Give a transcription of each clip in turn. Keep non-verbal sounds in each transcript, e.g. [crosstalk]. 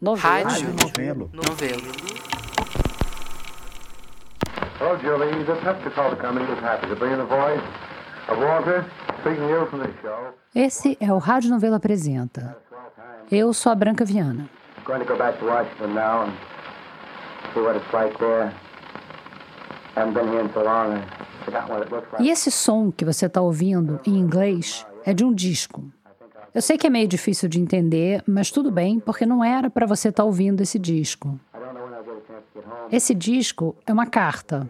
Rádio Novelo. Novelo. Hello, Julie. The Pepsi-Cola Company is happy to bring in the voice of Walter, speaking to you from the show. Esse é o Rádio Novelo Apresenta. Eu sou a Branca Viana. Going to go back to Washington now and see what it's like there. Haven't been here in so long. I've forgotten what it looks like. E esse som que você está ouvindo em inglês é de um disco. Eu sei que é meio difícil de entender, mas tudo bem, porque não era para você estar ouvindo esse disco. Esse disco é uma carta.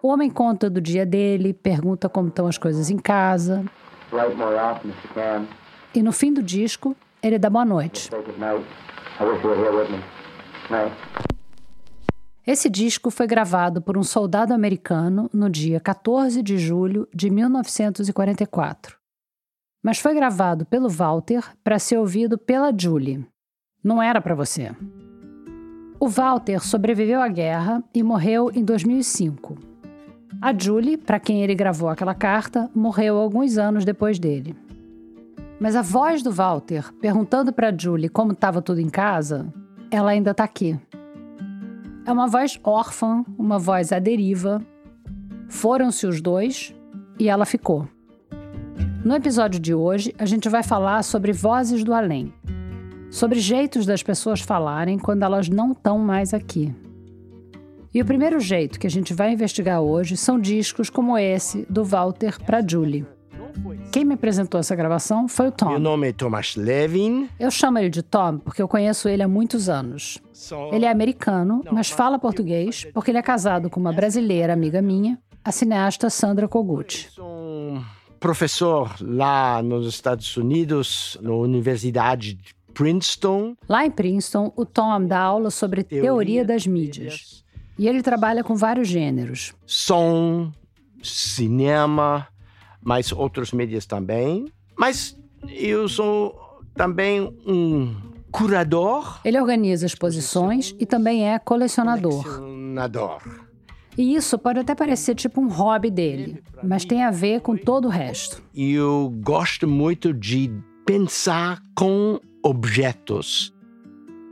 O homem conta do dia dele, pergunta como estão as coisas em casa, e no fim do disco, ele dá boa noite. Esse disco foi gravado por um soldado americano no dia 14 de julho de 1944. Mas foi gravado pelo Walter para ser ouvido pela Julie. Não era para você. O Walter sobreviveu à guerra e morreu em 2005. A Julie, para quem ele gravou aquela carta, morreu alguns anos depois dele. Mas a voz do Walter, perguntando para Julie como estava tudo em casa, ela ainda está aqui. É uma voz órfã, uma voz à deriva. Foram-se os dois e ela ficou. No episódio de hoje, a gente vai falar sobre vozes do além, sobre jeitos das pessoas falarem quando elas não estão mais aqui. E o primeiro jeito que a gente vai investigar hoje são discos como esse do Walter para Julie. Quem me apresentou essa gravação foi o Meu Tom. nome é Thomas Levin. Eu chamo ele de Tom porque eu conheço ele há muitos anos. Ele é americano, mas fala português porque ele é casado com uma brasileira amiga minha, a cineasta Sandra Kogut. Professor lá nos Estados Unidos, na Universidade de Princeton. Lá em Princeton, o Tom dá aula sobre teoria das mídias. E ele trabalha com vários gêneros. Som, cinema, mas outros mídias também. Mas eu sou também um curador, Ele organiza exposições e também é colecionador. colecionador. E isso pode até parecer tipo um hobby dele, mas tem a ver com todo o resto. Eu gosto muito de pensar com objetos.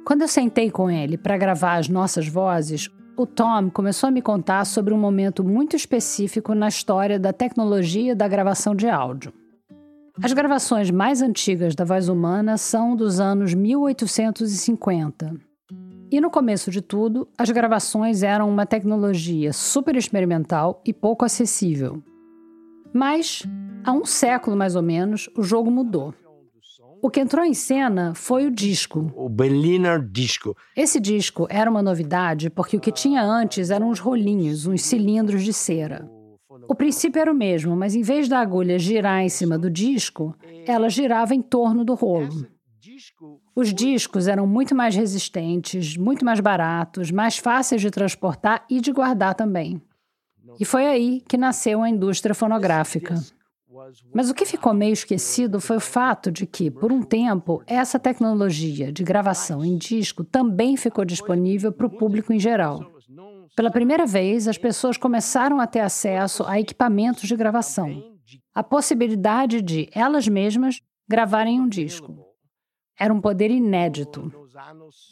Quando eu sentei com ele para gravar as nossas vozes, o Tom começou a me contar sobre um momento muito específico na história da tecnologia da gravação de áudio. As gravações mais antigas da voz humana são dos anos 1850. E no começo de tudo, as gravações eram uma tecnologia super experimental e pouco acessível. Mas, há um século mais ou menos, o jogo mudou. O que entrou em cena foi o disco, O Berliner Disco. esse disco era uma novidade porque o que tinha antes eram uns rolinhos, uns cilindros de cera. O princípio era o mesmo, mas em vez da agulha girar em cima do disco, ela girava em torno do rolo. Os discos eram muito mais resistentes, muito mais baratos, mais fáceis de transportar e de guardar também. E foi aí que nasceu a indústria fonográfica. Mas o que ficou meio esquecido foi o fato de que, por um tempo, essa tecnologia de gravação em disco também ficou disponível para o público em geral. Pela primeira vez, as pessoas começaram a ter acesso a equipamentos de gravação, a possibilidade de elas mesmas gravarem um disco. Era um poder inédito.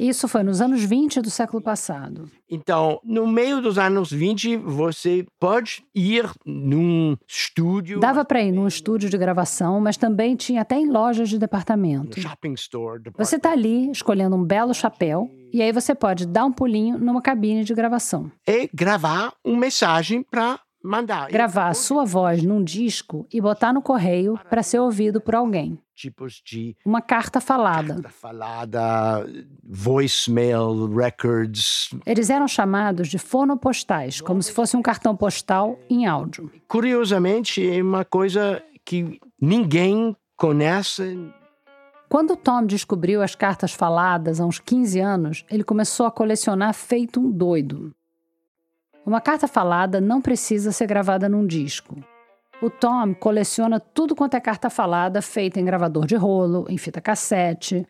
Isso foi nos anos 20 do século passado. Então, no meio dos anos 20, você pode ir num estúdio, Dava para ir num estúdio de gravação, mas também tinha até em lojas de departamento. shopping store. Você está ali escolhendo um belo chapéu e aí você pode dar um pulinho numa cabine de gravação. E gravar uma mensagem para mandar. Gravar a sua voz num disco e botar no correio para ser ouvido por alguém. Tipos de Uma carta falada. carta falada, voicemail, records. Eles eram chamados de fonopostais, como se fosse um cartão postal em áudio. Curiosamente, é uma coisa que ninguém conhece. Quando Tom descobriu as cartas faladas há uns 15 anos, ele começou a colecionar feito um doido. Uma carta falada não precisa ser gravada num disco. O Tom coleciona tudo quanto é carta falada feita em gravador de rolo, em fita cassete,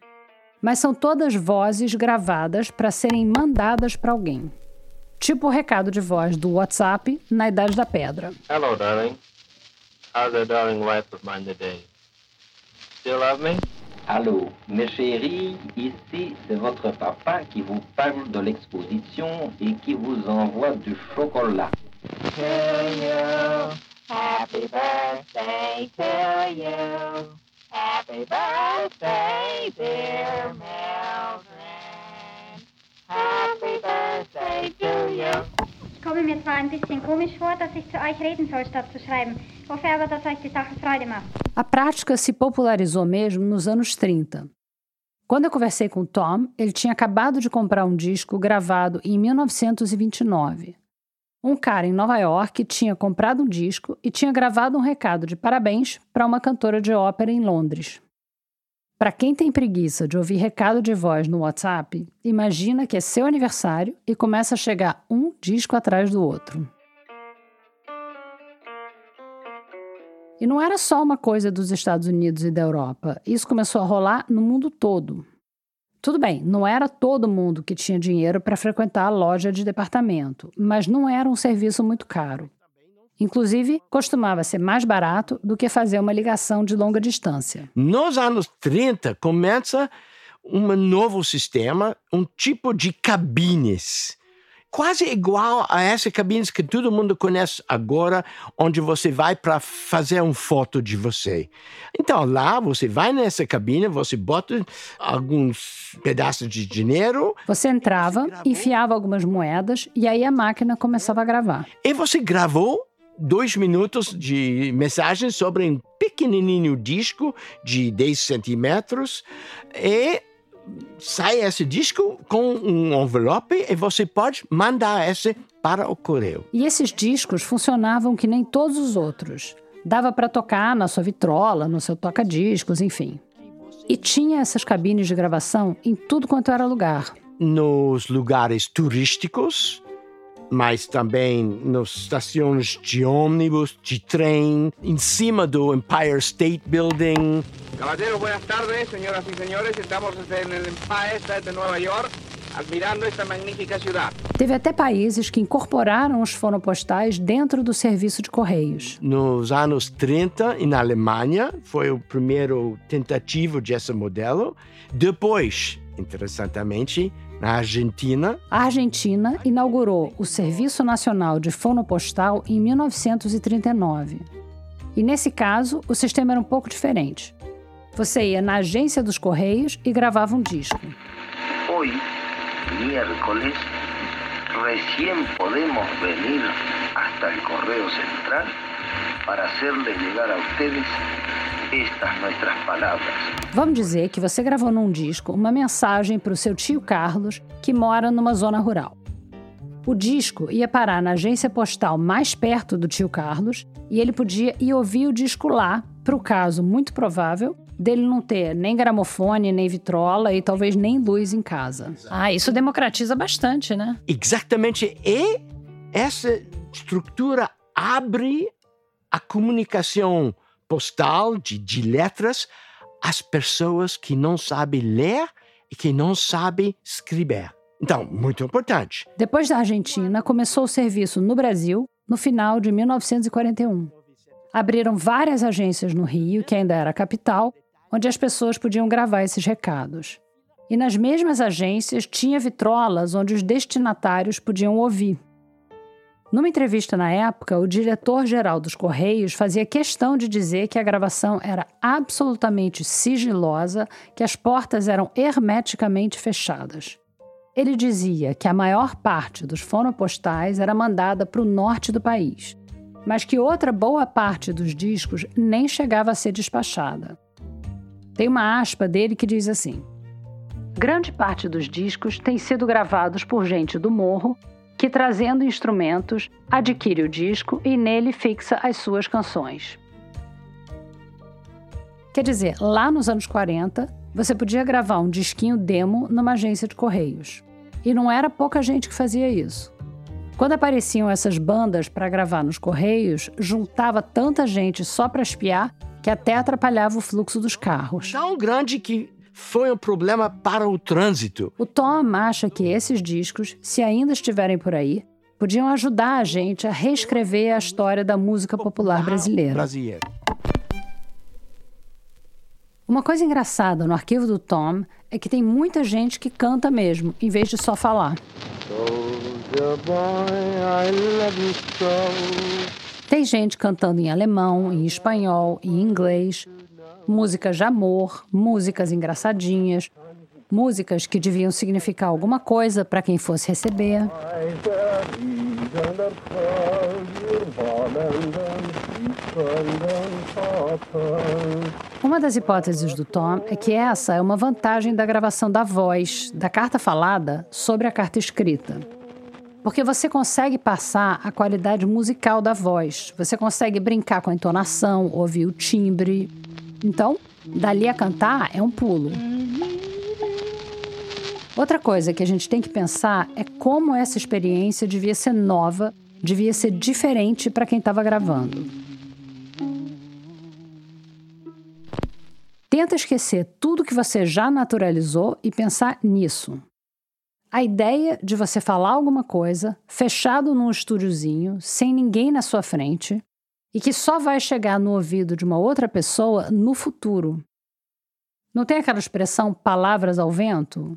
mas são todas vozes gravadas para serem mandadas para alguém. Tipo o recado de voz do WhatsApp na Idade da Pedra. Hello, darling. How's that darling wife of mine today? Still love me? Allô, mes chéris, ici c'est votre papa qui vous parle de l'exposition et qui vous envoie du chocolat. To you, happy birthday to you. Happy birthday, dear Mildred. Happy birthday to you. Es komme mir zwar ein bisschen komisch vor, dass ich zu euch reden soll, statt zu schreiben. Ich hoffe aber, dass euch die Sache Freude macht. A prática se popularizou mesmo nos anos 30. Quando eu conversei com Tom, ele tinha acabado de comprar um disco gravado em 1929. Um cara em Nova York tinha comprado um disco e tinha gravado um recado de parabéns para uma cantora de ópera em Londres. Para quem tem preguiça de ouvir recado de voz no WhatsApp, imagina que é seu aniversário e começa a chegar um disco atrás do outro. E não era só uma coisa dos Estados Unidos e da Europa. Isso começou a rolar no mundo todo. Tudo bem, não era todo mundo que tinha dinheiro para frequentar a loja de departamento, mas não era um serviço muito caro. Inclusive, costumava ser mais barato do que fazer uma ligação de longa distância. Nos anos 30, começa um novo sistema, um tipo de cabines quase igual a essa cabine que todo mundo conhece agora, onde você vai para fazer uma foto de você. Então lá você vai nessa cabine, você bota alguns pedaços de dinheiro. Você entrava, enfiava algumas moedas e aí a máquina começava a gravar. E você gravou dois minutos de mensagem sobre um pequenininho disco de 10 centímetros e sai esse disco com um envelope e você pode mandar esse para o correio. E esses discos funcionavam que nem todos os outros. Dava para tocar na sua vitrola, no seu toca-discos, enfim. E tinha essas cabines de gravação em tudo quanto era lugar. Nos lugares turísticos, mas também nas estações de ônibus, de trem, em cima do Empire State Building. Caballeros, buenas tardes, señoras y señores. Estamos el Empire State de Nueva York, admirando esta magnífica cidade. Teve até países que incorporaram os fonopostais dentro do serviço de correios. Nos anos 30, na Alemanha, foi o primeiro tentativo desse modelo. Depois, interessantemente, na Argentina. A Argentina inaugurou o Serviço Nacional de Fonopostal em 1939. E nesse caso, o sistema era um pouco diferente. Você ia na agência dos Correios e gravava um disco. Hoy, miércoles, recién podemos venir hasta el correo central para hacerles llegar a ustedes estas nuestras palavras. Vamos dizer que você gravou num disco uma mensagem para o seu tio Carlos, que mora numa zona rural. O disco ia parar na agência postal mais perto do tio Carlos e ele podia ir ouvir o disco lá, para o caso muito provável dele não ter nem gramofone, nem vitrola e talvez nem luz em casa. Ah, isso democratiza bastante, né? Exatamente. E essa estrutura abre a comunicação postal de, de letras às pessoas que não sabem ler e que não sabem escrever. Então, muito importante. Depois da Argentina, começou o serviço no Brasil no final de 1941. Abriram várias agências no Rio, que ainda era a capital, onde as pessoas podiam gravar esses recados. E nas mesmas agências tinha vitrolas onde os destinatários podiam ouvir. Numa entrevista na época, o diretor-geral dos Correios fazia questão de dizer que a gravação era absolutamente sigilosa, que as portas eram hermeticamente fechadas. Ele dizia que a maior parte dos fonopostais era mandada para o norte do país, mas que outra boa parte dos discos nem chegava a ser despachada. Tem uma aspa dele que diz assim: Grande parte dos discos tem sido gravados por gente do morro que, trazendo instrumentos, adquire o disco e nele fixa as suas canções. Quer dizer, lá nos anos 40, você podia gravar um disquinho demo numa agência de correios. E não era pouca gente que fazia isso. Quando apareciam essas bandas para gravar nos correios, juntava tanta gente só para espiar que até atrapalhava o fluxo dos carros. Tão grande que foi um problema para o trânsito. O Tom acha que esses discos, se ainda estiverem por aí, podiam ajudar a gente a reescrever a história da música popular brasileira. Brasileiro. Uma coisa engraçada no arquivo do Tom é que tem muita gente que canta mesmo, em vez de só falar. Tem gente cantando em alemão, em espanhol, em inglês, músicas de amor, músicas engraçadinhas, músicas que deviam significar alguma coisa para quem fosse receber. Uma das hipóteses do Tom é que essa é uma vantagem da gravação da voz, da carta falada, sobre a carta escrita. Porque você consegue passar a qualidade musical da voz, você consegue brincar com a entonação, ouvir o timbre. Então, dali a cantar é um pulo. Outra coisa que a gente tem que pensar é como essa experiência devia ser nova, devia ser diferente para quem estava gravando. Tenta esquecer tudo que você já naturalizou e pensar nisso. A ideia de você falar alguma coisa fechado num estúdiozinho, sem ninguém na sua frente, e que só vai chegar no ouvido de uma outra pessoa no futuro. Não tem aquela expressão palavras ao vento?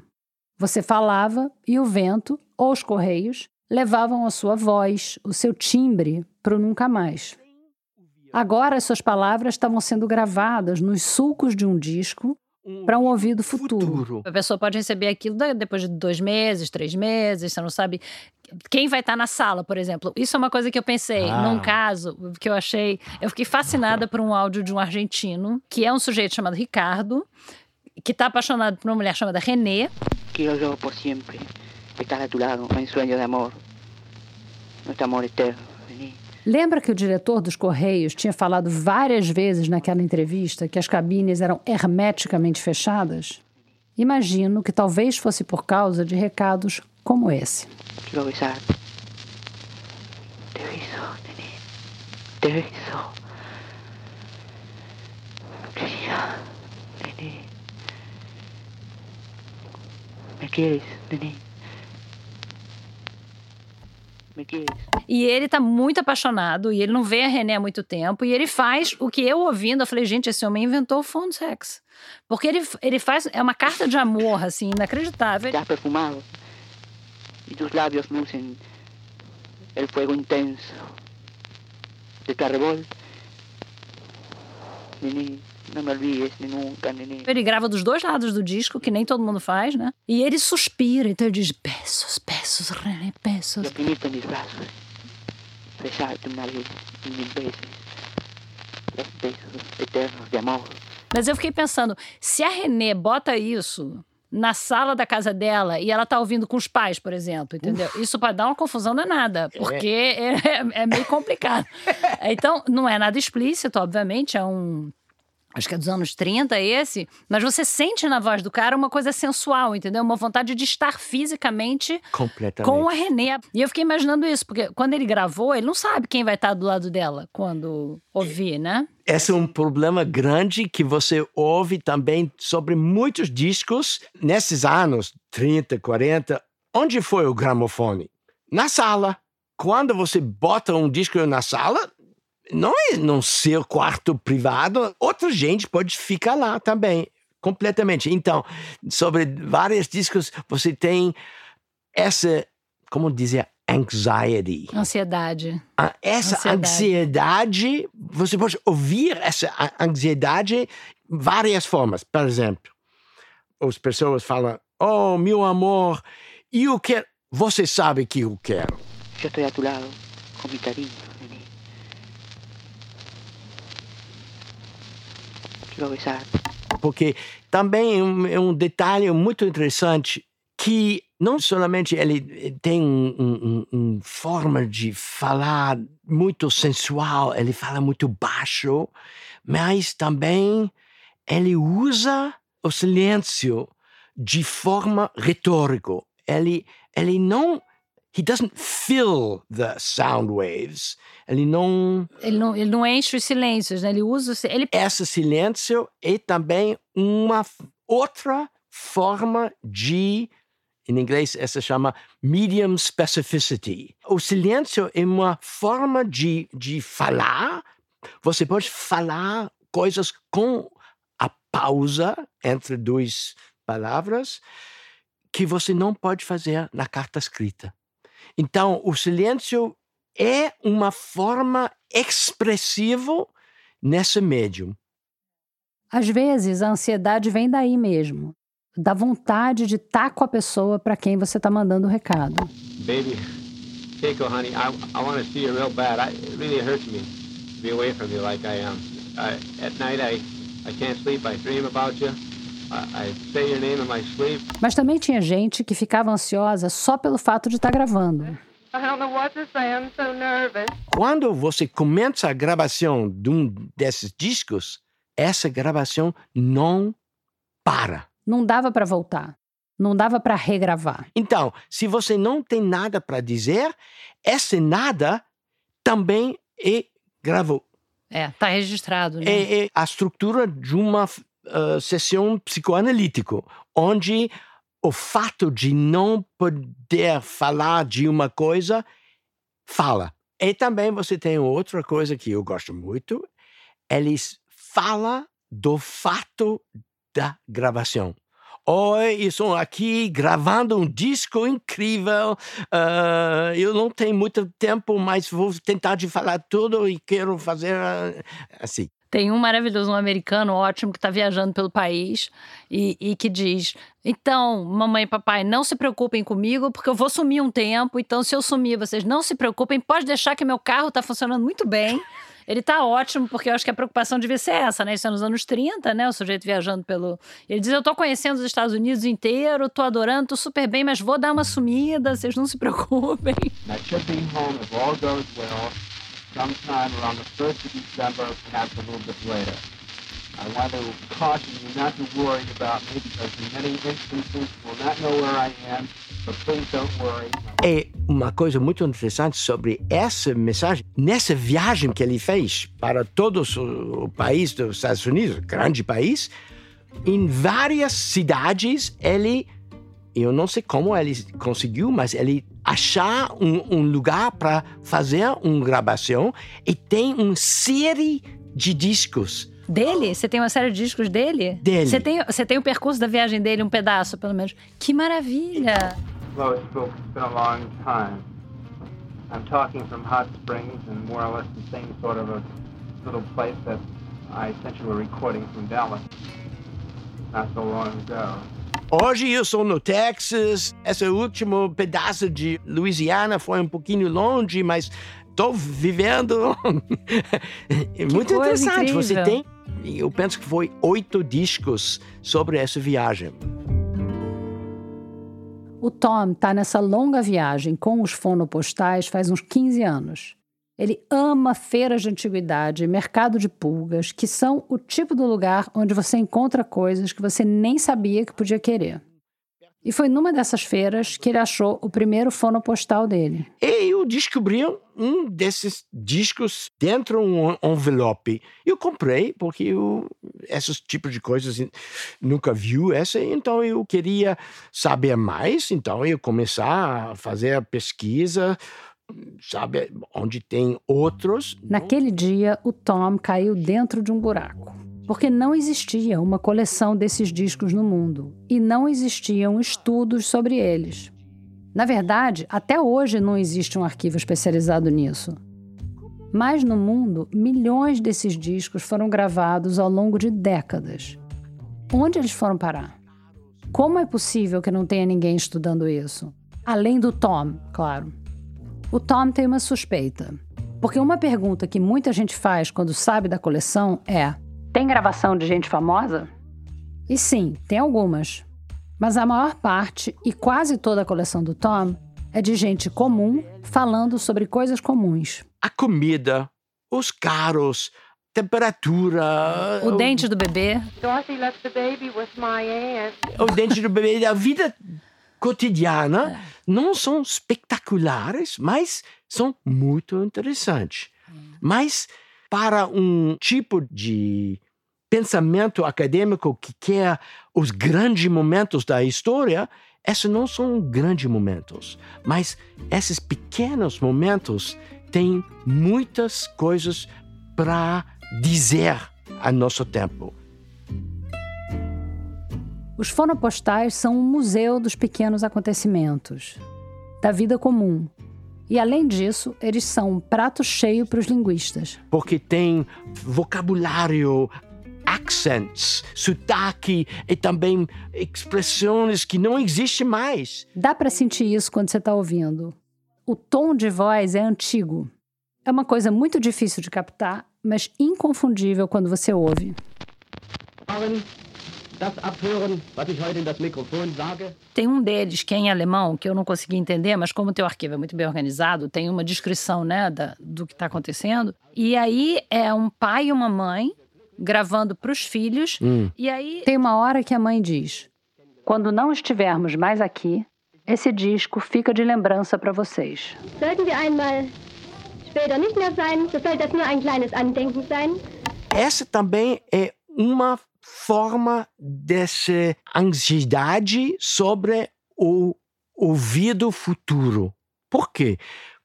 Você falava e o vento ou os correios levavam a sua voz, o seu timbre, para o nunca mais. Agora as suas palavras estavam sendo gravadas nos sulcos de um disco para um ouvido futuro. futuro. A pessoa pode receber aquilo depois de dois meses, três meses, você não sabe quem vai estar na sala, por exemplo. Isso é uma coisa que eu pensei, ah. num caso que eu achei. Eu fiquei fascinada por um áudio de um argentino, que é um sujeito chamado Ricardo, que está apaixonado por uma mulher chamada René. Quiero yo por siempre estar a tu lado en sueño de amor, nuestro amor eterno. Lembra que o diretor dos Correios tinha falado várias vezes naquela entrevista que as cabines eram hermeticamente fechadas? Imagino que talvez fosse por causa de recados como esse. Me quieres, Nene. Me quieres. E ele tá muito apaixonado e ele não vê a René há muito tempo. E ele faz o que eu ouvindo, eu falei, gente, esse homem inventou o phone sex. Porque ele, ele faz. É uma carta de amor, assim, inacreditável. Estás perfumado. E tus lábios lucen el fuego intenso de tu arrebol. Nini, não me olvides nunca, Nini. Ele grava dos dois lados do disco, que nem todo mundo faz, né? E ele suspira, então ele diz: besos, besos, René, besos. Eu finito em mis braços, fechar-te uma vez, mil vezes, os besos eternos de amor. Mas eu fiquei pensando, se a René bota isso na sala da casa dela e ela tá ouvindo com os pais, por exemplo, entendeu? Uf. Isso pode dar uma confusão danada, é. porque é, é, é meio complicado. [laughs] então, não é nada explícito, obviamente, é um acho que é dos anos 30 esse, mas você sente na voz do cara uma coisa sensual, entendeu? Uma vontade de estar fisicamente com a René. E eu fiquei imaginando isso, porque quando ele gravou, ele não sabe quem vai estar do lado dela quando ouvir, né? Esse é um problema grande que você ouve também sobre muitos discos nesses anos 30, 40. Onde foi o gramofone? Na sala. Quando você bota um disco na sala, não é no seu quarto privado, outra gente pode ficar lá também, completamente. Então, sobre vários discos, você tem essa, como dizer, anxiety. Ansiedade. Ah, essa ansiedade. ansiedade, você pode ouvir essa ansiedade várias formas. Por exemplo, as pessoas falam, oh, meu amor, eu quero... Você sabe que eu quero. Eu estou a tu lado, com meu carinho. Porque também é um, é um detalhe muito interessante que não somente ele tem uma um, um, forma de falar muito sensual, ele fala muito baixo, mas também ele usa o silêncio de forma retórica. Ele, ele não he doesn't fill the sound waves. Ele não. Ele não, ele não enche os silêncios, né? Ele usa. Ele... Esse silêncio é também uma outra forma de. Em inglês, essa chama medium specificity. O silêncio é uma forma de, de falar. Você pode falar coisas com a pausa entre duas palavras que você não pode fazer na carta escrita. Então, o silêncio é uma forma expressiva nesse médium. Às vezes, a ansiedade vem daí mesmo, da vontade de estar com a pessoa para quem você está mandando o recado. Baby, Keiko, honey, I, I want to see you real bad. I, it really hurts me to be away from you like I am. I, at night, I, I can't sleep. I dream about you. I, I say your name in my sleep. Mas também tinha gente que ficava ansiosa só pelo fato de estar tá gravando. I don't know what to say. I'm so nervous. Quando você começa a gravação de um desses discos, essa gravação não para. Não dava para voltar. Não dava para regravar. Então, se você não tem nada para dizer, esse nada também é gravou. É, está registrado. Né? É, é, a estrutura de uma uh, sessão psicoanalítica, onde o fato de não poder falar de uma coisa fala. E também você tem outra coisa que eu gosto muito, eles fala do fato da gravação. Oi, estou aqui gravando um disco incrível. Uh, eu não tenho muito tempo, mas vou tentar de falar tudo e quero fazer uh, assim. Tem um maravilhoso, um americano ótimo que está viajando pelo país e, e, que diz: Então, mamãe e papai, não se preocupem comigo, porque eu vou sumir um tempo. Então, se eu sumir, vocês não se preocupem, pode deixar que meu carro está funcionando muito bem. Ele tá ótimo, porque eu acho que a preocupação devia ser essa, né? Isso é nos anos 30, né? O sujeito viajando pelo. Ele diz: Eu tô conhecendo os Estados Unidos inteiro, tô adorando, tô super bem, mas vou dar uma sumida, vocês não se preocupem. Well, sometime around the 1st of December, perhaps a little bit later. I want to caution you not to worry about me because in many instances you will not know where I am, but please don't worry. É uma coisa muito interessante sobre essa mensagem. Nessa viagem que ele fez para todo o país dos Estados Unidos, grande país, em várias cidades ele eu não sei como ele conseguiu, mas ele achar um, um lugar para fazer uma gravação e tem uma série de discos dele? Você tem uma série de discos dele? Dele. Você tem, você tem o percurso da viagem dele, um pedaço, pelo menos. Que maravilha! Lois Book, it's been a long time. I'm talking from Hot Springs and more or less the same sort of a little place that I essentially were recording from Dallas not so long ago. Hoje eu sou no Texas. Esse último pedaço de Louisiana foi um pouquinho longe, mas estou vivendo. [laughs] Muito interessante. Incrível. Você tem eu penso que foi oito discos sobre essa viagem. O Tom está nessa longa viagem com os fonopostais faz uns 15 anos. Ele ama feiras de antiguidade, mercado de pulgas, que são o tipo do lugar onde você encontra coisas que você nem sabia que podia querer. E foi numa dessas feiras que ele achou o primeiro fonopostal dele. E eu descobri um desses discos dentro de um envelope. Eu comprei, porque eu, esses tipos de coisas nunca viu essa, então eu queria saber mais, então eu começar a fazer a pesquisa, sabe, onde tem outros. Naquele dia, o Tom caiu dentro de um buraco porque não existia uma coleção desses discos no mundo e não existiam estudos sobre eles. Na verdade, até hoje não existe um arquivo especializado nisso. Mas no mundo, milhões desses discos foram gravados ao longo de décadas. Onde eles foram parar? Como é possível que não tenha ninguém estudando isso? Além do Tom, claro. O Tom tem uma suspeita. Porque uma pergunta que muita gente faz quando sabe da coleção é: tem gravação de gente famosa? E sim, tem algumas. Mas a maior parte e quase toda a coleção do Tom é de gente comum falando sobre coisas comuns. A comida, os carros, temperatura. O, o dente do bebê. Dorothy left the baby with my aunt. O dente do bebê. A vida cotidiana não são espetaculares, mas são muito interessantes. Mas para um tipo de pensamento acadêmico que quer os grandes momentos da história, esses não são grandes momentos, mas esses pequenos momentos têm muitas coisas para dizer a nosso tempo. Os fonopostais são um museu dos pequenos acontecimentos, da vida comum. E além disso, eles são um prato cheio para os linguistas. Porque tem vocabulário, accents, sotaque e também expressões que não existem mais. Dá para sentir isso quando você está ouvindo. O tom de voz é antigo. É uma coisa muito difícil de captar, mas inconfundível quando você ouve. Tem um deles que é em alemão, que eu não consegui entender, mas como o teu arquivo é muito bem organizado, tem uma descrição né, da, do que está acontecendo. E aí é um pai e uma mãe gravando para os filhos. Hum. E aí Tem uma hora que a mãe diz: Quando não estivermos mais aqui, esse disco fica de lembrança para vocês. Sollten wir einmal später nicht mehr sein, so soll das nur ein kleines Andenken sein. Essa também é uma forma dessa ansiedade sobre o ouvido futuro. Por quê?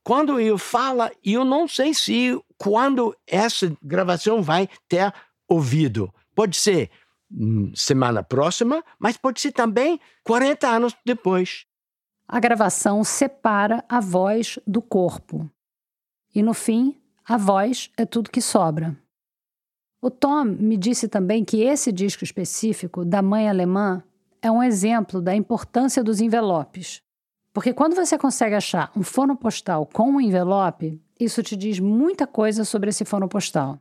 Quando eu falo, eu não sei se quando essa gravação vai ter ouvido. Pode ser hum, semana próxima, mas pode ser também 40 anos depois. A gravação separa a voz do corpo. E no fim, a voz é tudo que sobra. O Tom me disse também que esse disco específico, da mãe alemã, é um exemplo da importância dos envelopes. Porque quando você consegue achar um fonopostal com um envelope, isso te diz muita coisa sobre esse fonopostal.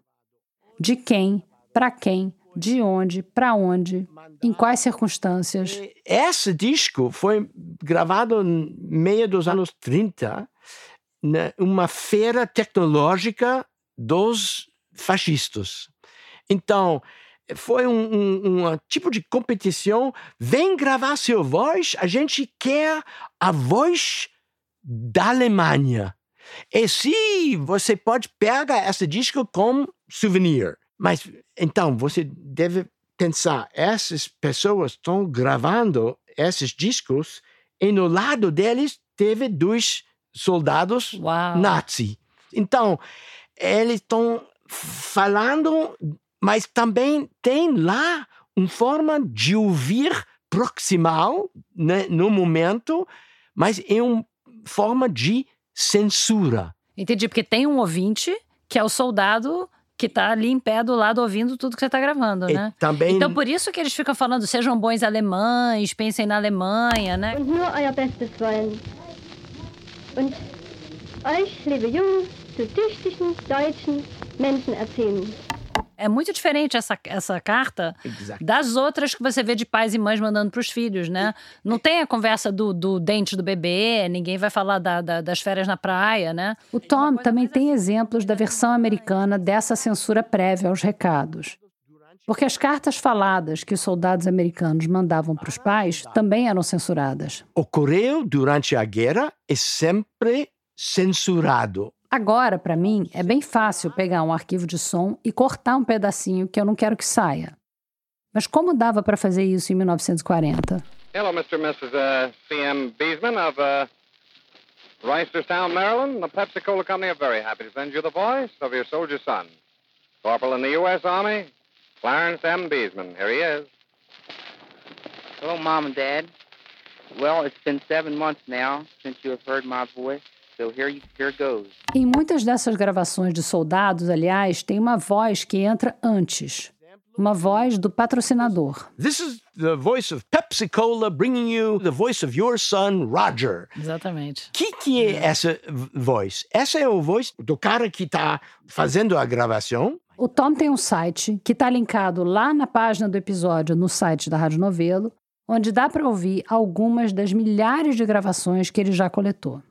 De quem, para quem, de onde, para onde, em quais circunstâncias. Esse disco foi gravado no meio dos anos 30, numa feira tecnológica dos fascistas. Então, foi um, um, um, tipo de competição. Vem gravar seu voz, a gente quer a voz da Alemanha. E se você pode pegar esse disco como souvenir. Mas então você deve pensar, essas pessoas estão gravando esses discos e no lado deles teve dois soldados Uau. nazi. Então, eles estão falando, mas também tem lá uma forma de ouvir proximal né, no momento, mas é uma forma de censura. Entendi, porque tem um ouvinte que é o soldado que está ali em pé do lado ouvindo tudo que você está gravando, né? também Então por isso que eles ficam falando, sejam bons alemães, pensem na Alemanha, né? Und nur euer Bestes wollen. Und euch, liebe Jungs, zu tüchtigen deutschen Menschen erziehen. É muito diferente essa, essa carta Exactly. das outras que você vê de pais e mães mandando para os filhos, né? Não tem a conversa do, do dente do bebê, ninguém vai falar da- da- das férias na praia, né? O Tom também tem exemplos da versão americana dessa censura prévia aos recados. Porque as cartas faladas que os soldados americanos mandavam para os pais também eram censuradas. O correio durante a guerra é sempre censurado. Agora, para mim, é bem fácil pegar um arquivo de som e cortar um pedacinho que eu não quero que saia. Mas como dava para fazer isso em 1940? Hello, Mr. and Mrs. Uh, C.M. Beesman of uh, Reisterstown, Maryland. The Pepsi Cola Company are very happy to send you the voice of your soldier son. Corporal in the U.S. Army, Clarence M. Beesman. Here he is. Hello, Mom and Dad. Well, it's been seven months now since you have heard my voice, so here, you, here goes. Em muitas dessas gravações de soldados, aliás, tem uma voz que entra antes. Uma voz do patrocinador. This is the voice of Pepsi Cola bringing you the voice of your son, Roger. Exatamente. O que, que é essa voz? Essa é a voz do cara que está fazendo a gravação. O Tom tem um site que está linkado lá na página do episódio no site da Rádio Novelo, onde dá para ouvir algumas das milhares de gravações que ele já coletou.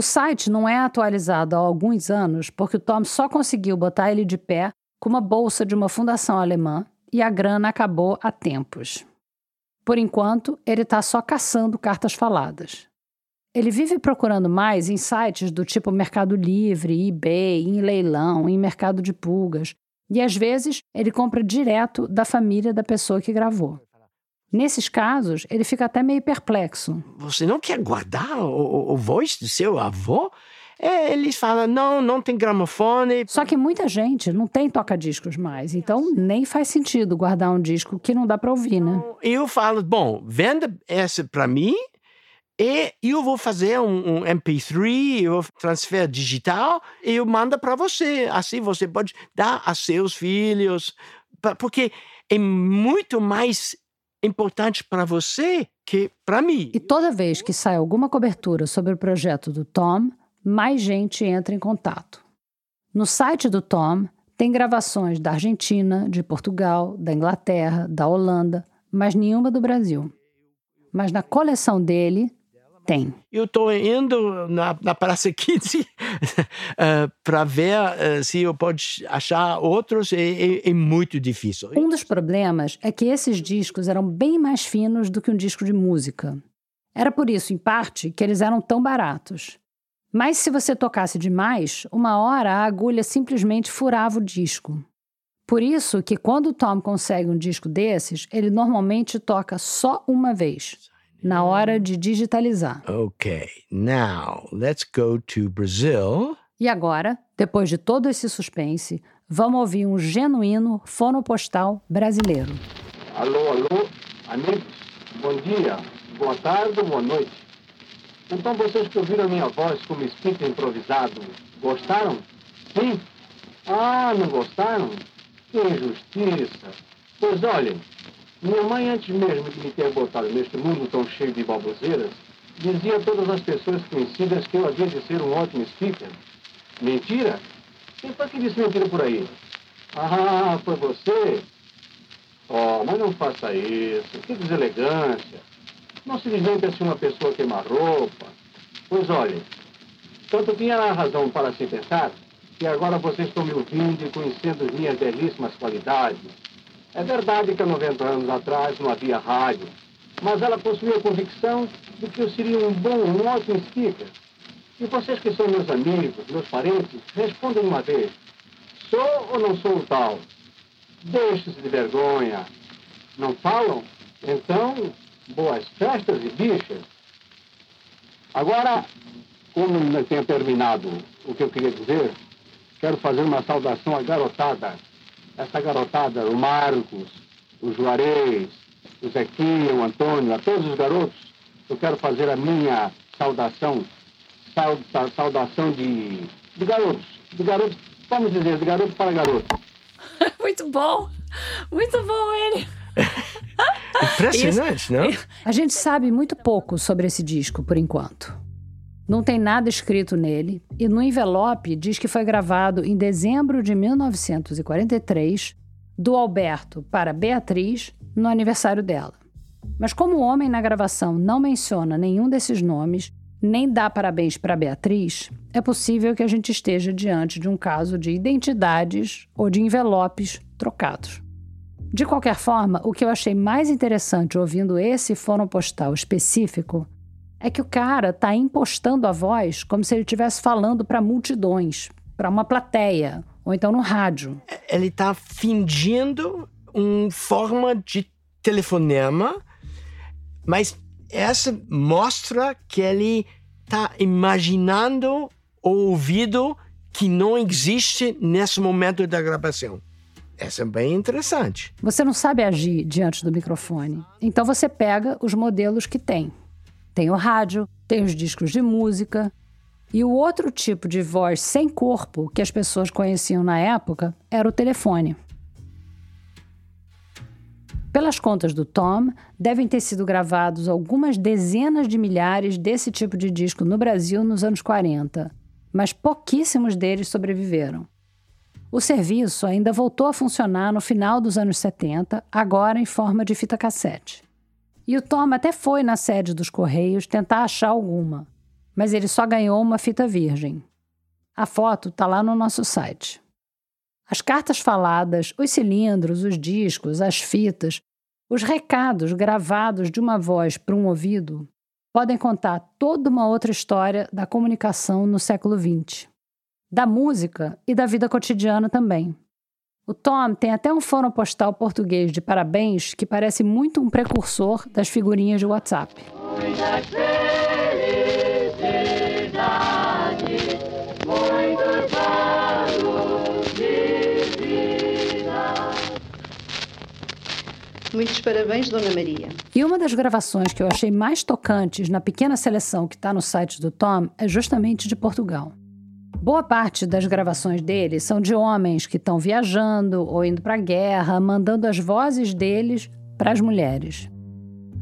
O site não é atualizado há alguns anos porque o Tom só conseguiu botar ele de pé com uma bolsa de uma fundação alemã e a grana acabou há tempos. Por enquanto, ele está só caçando cartas faladas. Ele vive procurando mais em sites do tipo Mercado Livre, eBay, em leilão, em mercado de pulgas. E às vezes ele compra direto da família da pessoa que gravou. Nesses casos, ele fica até meio perplexo. Você não quer guardar o, o, o voz do seu avô? É, eles falam, não, não tem gramofone. Só que muita gente não tem toca-discos mais, então nem faz sentido guardar um disco que não dá para ouvir, né? Eu falo, bom, venda essa para mim e eu vou fazer um, um MP3, eu vou transfer digital e eu mando para você. Assim você pode dar a seus filhos, porque é muito mais importante para você que para mim. E toda vez que sai alguma cobertura sobre o projeto do Tom, mais gente entra em contato. No site do Tom tem gravações da Argentina, de Portugal, da Inglaterra, da Holanda, mas nenhuma do Brasil. Mas na coleção dele tem. Eu estou indo na, na Praça 15 uh, para ver uh, se eu posso achar outros. É, é, é, muito difícil. Um dos problemas é que esses discos eram bem mais finos do que um disco de música. Era por isso, em parte, que eles eram tão baratos. Mas se você tocasse demais, uma hora a agulha simplesmente furava o disco. Por isso que quando o Tom consegue um disco desses, ele normalmente toca só uma vez na hora de digitalizar. Ok, now let's go to Brazil. E agora, depois de todo esse suspense, vamos ouvir um genuíno fonopostal brasileiro. Alô, alô, amigos, bom dia, boa tarde, boa noite. Então vocês que ouviram a minha voz como speaker improvisado, gostaram? Sim? Ah, não gostaram? Que injustiça. Pois olhem, minha mãe, antes mesmo de me ter botado neste mundo tão cheio de baboseiras, dizia a todas as pessoas conhecidas que eu havia de ser um ótimo speaker. Mentira? Quem foi que disse mentira por aí? Ah, foi você? Oh, mas não faça isso. Que deselegância. Não se invente assim uma pessoa queimar roupa. Pois olhem, tanto tinha razão para se pensar que agora vocês estão me ouvindo e conhecendo minhas belíssimas qualidades é verdade que há 90 anos atrás não havia rádio, mas ela possuía a convicção de que eu seria um bom, um ótimo speaker. E vocês que são meus amigos, meus parentes, respondem uma vez. Sou ou não sou o tal? Deixe-se de vergonha. Não falam? Então, boas festas e bichas. Agora, como não tenho terminado o que eu queria dizer, quero fazer uma saudação à garotada essa garotada, o Marcos, o Juarez, o Zequinha, o Antônio, a todos os garotos, eu quero fazer a minha saudação, saudação de, de garotos, de garotos, vamos dizer, de garoto para garoto. [laughs] Muito bom, muito bom ele. [laughs] Impressionante, não? A gente sabe muito pouco sobre esse disco por enquanto. Não tem nada escrito nele, e no envelope diz que foi gravado em dezembro de 1943, do Alberto para Beatriz, no aniversário dela. Mas como o homem na gravação não menciona nenhum desses nomes, nem dá parabéns para Beatriz, é possível que a gente esteja diante de um caso de identidades ou de envelopes trocados. De qualquer forma, o que eu achei mais interessante ouvindo esse fórum postal específico é que o cara está impostando a voz como se ele estivesse falando para multidões, para uma plateia, ou então no rádio. Ele está fingindo uma forma de telefonema, mas essa mostra que ele está imaginando o ouvido que não existe nesse momento da gravação. Essa é bem interessante. Você não sabe agir diante do microfone. Então você pega os modelos que tem. Tem o rádio, tem os discos de música. E o outro tipo de voz sem corpo que as pessoas conheciam na época era o telefone. Pelas contas do Tom, devem ter sido gravados algumas dezenas de milhares desse tipo de disco no Brasil nos anos 40, mas pouquíssimos deles sobreviveram. O serviço ainda voltou a funcionar no final dos anos 70, agora em forma de fita cassete. E o Tom até foi na sede dos Correios tentar achar alguma, mas ele só ganhou uma fita virgem. A foto está lá no nosso site. As cartas faladas, os cilindros, os discos, as fitas, os recados gravados de uma voz para um ouvido podem contar toda uma outra história da comunicação no século XX, da música e da vida cotidiana também. O Tom tem até um fórum postal português de parabéns que parece muito um precursor das figurinhas de WhatsApp. Muitas felicidades, muitos anos de vida. Muitos parabéns, Dona Maria. E uma das gravações que eu achei mais tocantes na pequena seleção que está no site do Tom é justamente de Portugal. Boa parte das gravações dele são de homens que estão viajando ou indo para a guerra, mandando as vozes deles para as mulheres.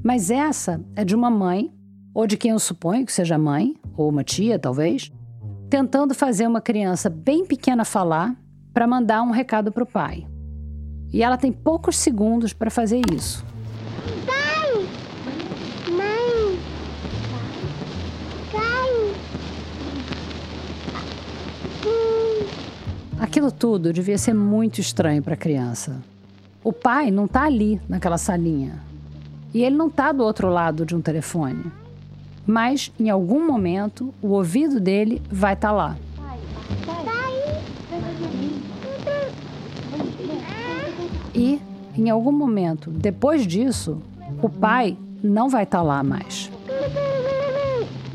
Mas essa é de uma mãe, ou de quem eu suponho que seja mãe, ou uma tia talvez, tentando fazer uma criança bem pequena falar para mandar um recado para o pai. E ela tem poucos segundos para fazer isso. Pai! Aquilo tudo devia ser muito estranho para a criança. O pai não está ali naquela salinha. E ele não está do outro lado de um telefone. Mas, em algum momento, o ouvido dele vai estar tá lá. E, em algum momento, depois disso, o pai não vai estar tá lá mais.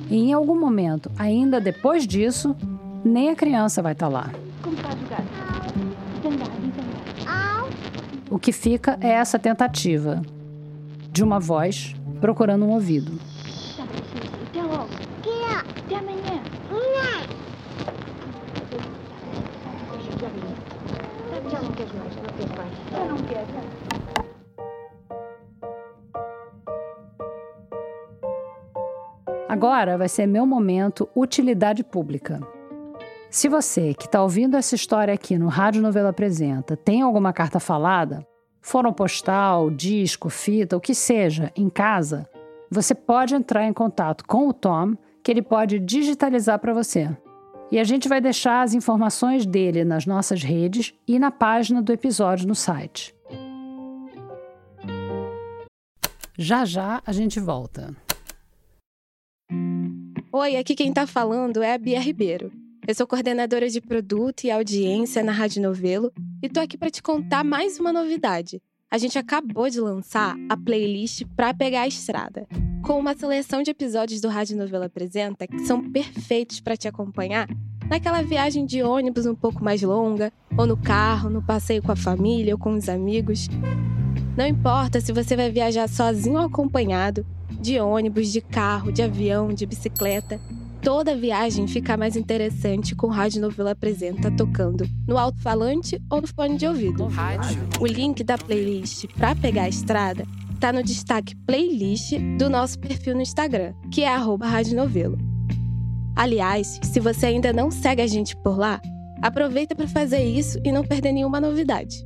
E em algum momento, ainda depois disso, nem a criança vai estar tá lá. O que fica é essa tentativa de uma voz procurando um ouvido. Agora vai ser meu momento utilidade pública. Se você que está ouvindo essa história aqui no Rádio Novela Apresenta tem alguma carta falada, fórum postal, disco, fita, o que seja, em casa, você pode entrar em contato com o Tom, que ele pode digitalizar para você. E a gente vai deixar as informações dele nas nossas redes e na página do episódio no site. Já já a gente volta. Oi, aqui quem está falando é a Bia Ribeiro. Eu sou coordenadora de produto e audiência na Rádio Novelo e tô aqui para te contar mais uma novidade. A gente acabou de lançar a playlist Pra Pegar a Estrada, com uma seleção de episódios do Rádio Novelo Apresenta que são perfeitos para te acompanhar naquela viagem de ônibus um pouco mais longa, ou no carro, no passeio com a família ou com os amigos. Não importa se você vai viajar sozinho ou acompanhado, de ônibus, de carro, de avião, de bicicleta. Toda viagem fica mais interessante com o Rádio Novela Apresenta tocando no alto-falante ou no fone de ouvido. O link da playlist para pegar a estrada está no destaque playlist do nosso perfil no Instagram, que é Rádio Novelo. Aliás, se você ainda não segue a gente por lá, aproveita para fazer isso e não perder nenhuma novidade.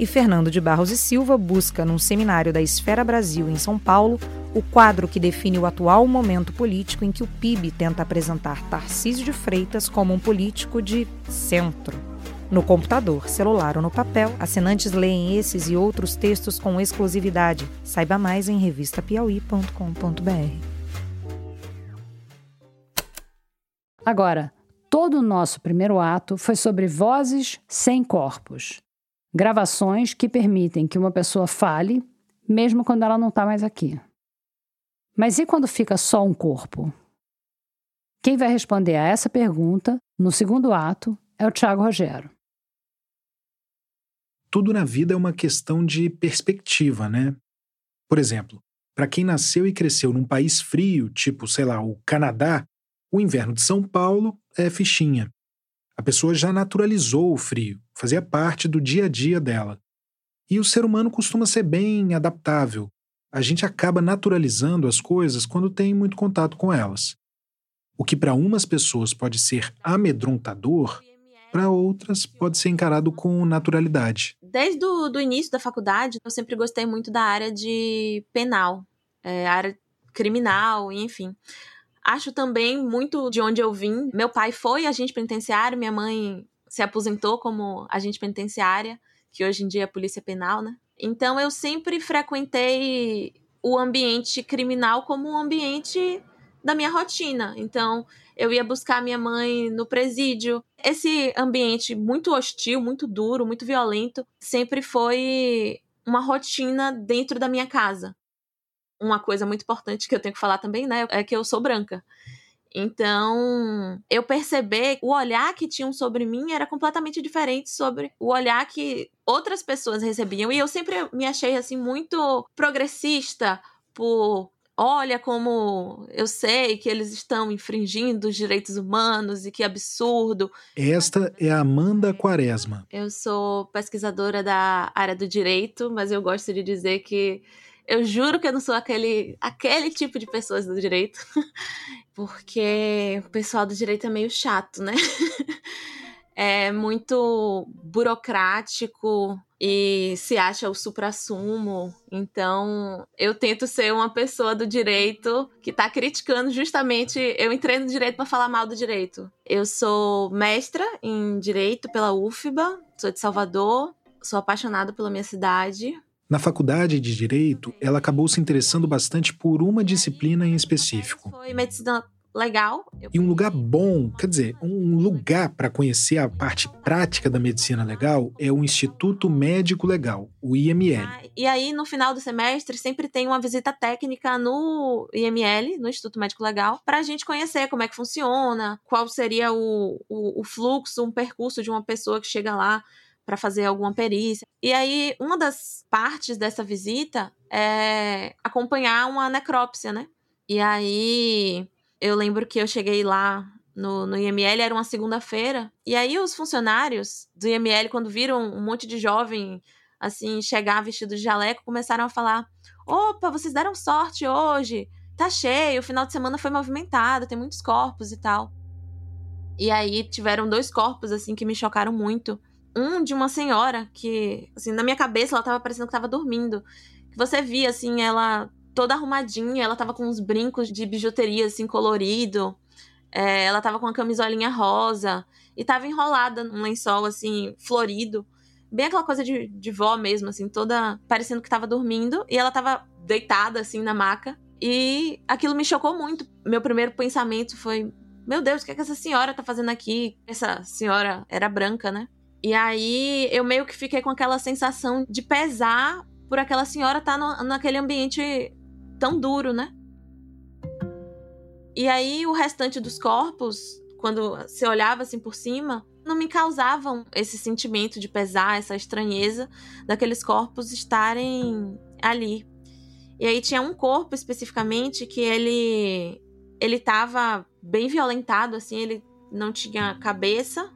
e Fernando de Barros e Silva busca, num seminário da Esfera Brasil em São Paulo, o quadro que define o atual momento político em que o PIB tenta apresentar Tarcísio de Freitas como um político de centro. No computador, celular ou no papel, assinantes leem esses e outros textos com exclusividade. Saiba mais em revistapiauí.com.br. Agora, todo o nosso primeiro ato foi sobre vozes sem corpos. Gravações que permitem que uma pessoa fale, mesmo quando ela não está mais aqui. Mas e quando fica só um corpo? Quem vai responder a essa pergunta, no segundo ato, é o Tiago Rogero. Tudo na vida é uma questão de perspectiva, né? Por exemplo, para quem nasceu e cresceu num país frio, tipo, sei lá, o Canadá, o inverno de São Paulo é fichinha. A pessoa já naturalizou o frio, fazia parte do dia a dia dela. E o ser humano costuma ser bem adaptável. A gente acaba naturalizando as coisas quando tem muito contato com elas. O que para umas pessoas pode ser amedrontador, para outras pode ser encarado com naturalidade. Desde o início da faculdade, eu sempre gostei muito da área de penal, é, área criminal, enfim. Acho também muito de onde eu vim. Meu pai foi agente penitenciário, minha mãe se aposentou como agente penitenciária. que hoje em dia é Polícia Penal, né? Então eu sempre frequentei o ambiente criminal como um ambiente da minha rotina. Então, eu ia buscar minha mãe no presídio. Esse ambiente muito hostil, muito duro, muito violento, sempre foi uma rotina dentro da minha casa. Uma coisa muito importante que eu tenho que falar também, né, é que eu sou branca. Então, eu perceber o olhar que tinham sobre mim era completamente diferente sobre o olhar que outras pessoas recebiam. E eu sempre me achei assim muito progressista por olha como eu sei que eles estão infringindo os direitos humanos e que absurdo. Esta é a Amanda Quaresma. Eu sou pesquisadora da área do direito, mas eu gosto de dizer que eu juro que eu não sou aquele, aquele tipo de pessoas do direito, [laughs] porque o pessoal do direito é meio chato, né? [laughs] é muito burocrático e se acha o supra-sumo. Então, eu tento ser uma pessoa do direito que está criticando justamente. Eu entrei no direito para falar mal do direito. Eu sou mestra em direito pela UFBA, sou de Salvador, sou apaixonada pela minha cidade. Na faculdade de Direito, ela acabou se interessando bastante por uma disciplina em específico. Foi medicina legal. E um lugar bom, quer dizer, um lugar para conhecer a parte prática da medicina legal é o Instituto Médico Legal, o IML. Ah, e aí, no final do semestre, sempre tem uma visita técnica no IML, no Instituto Médico Legal, para a gente conhecer como é que funciona, qual seria o, o, o fluxo, um percurso de uma pessoa que chega lá para fazer alguma perícia. E aí, uma das partes dessa visita é acompanhar uma necrópsia, né? E aí, eu lembro que eu cheguei lá no, no IML, era uma segunda-feira, e aí os funcionários do IML, quando viram um monte de jovem assim chegar vestido de jaleco, começaram a falar: opa, vocês deram sorte hoje, tá cheio, o final de semana foi movimentado, tem muitos corpos e tal. E aí tiveram dois corpos assim que me chocaram muito. Um de uma senhora que, assim, na minha cabeça ela tava parecendo que tava dormindo. Que você via, assim, ela toda arrumadinha, ela tava com uns brincos de bijuteria, assim, colorido. É, ela tava com uma camisolinha rosa e tava enrolada num lençol, assim, florido. Bem aquela coisa de, de vó mesmo, assim, toda parecendo que tava dormindo. E ela tava deitada, assim, na maca. E aquilo me chocou muito. Meu primeiro pensamento foi: Meu Deus, o que, é que essa senhora tá fazendo aqui? Essa senhora era branca, né? E aí eu meio que fiquei com aquela sensação de pesar por aquela senhora estar tá naquele ambiente tão duro, né? E aí o restante dos corpos, quando se olhava assim por cima, não me causavam esse sentimento de pesar, essa estranheza daqueles corpos estarem ali. E aí tinha um corpo especificamente que ele ele estava bem violentado assim, ele não tinha cabeça,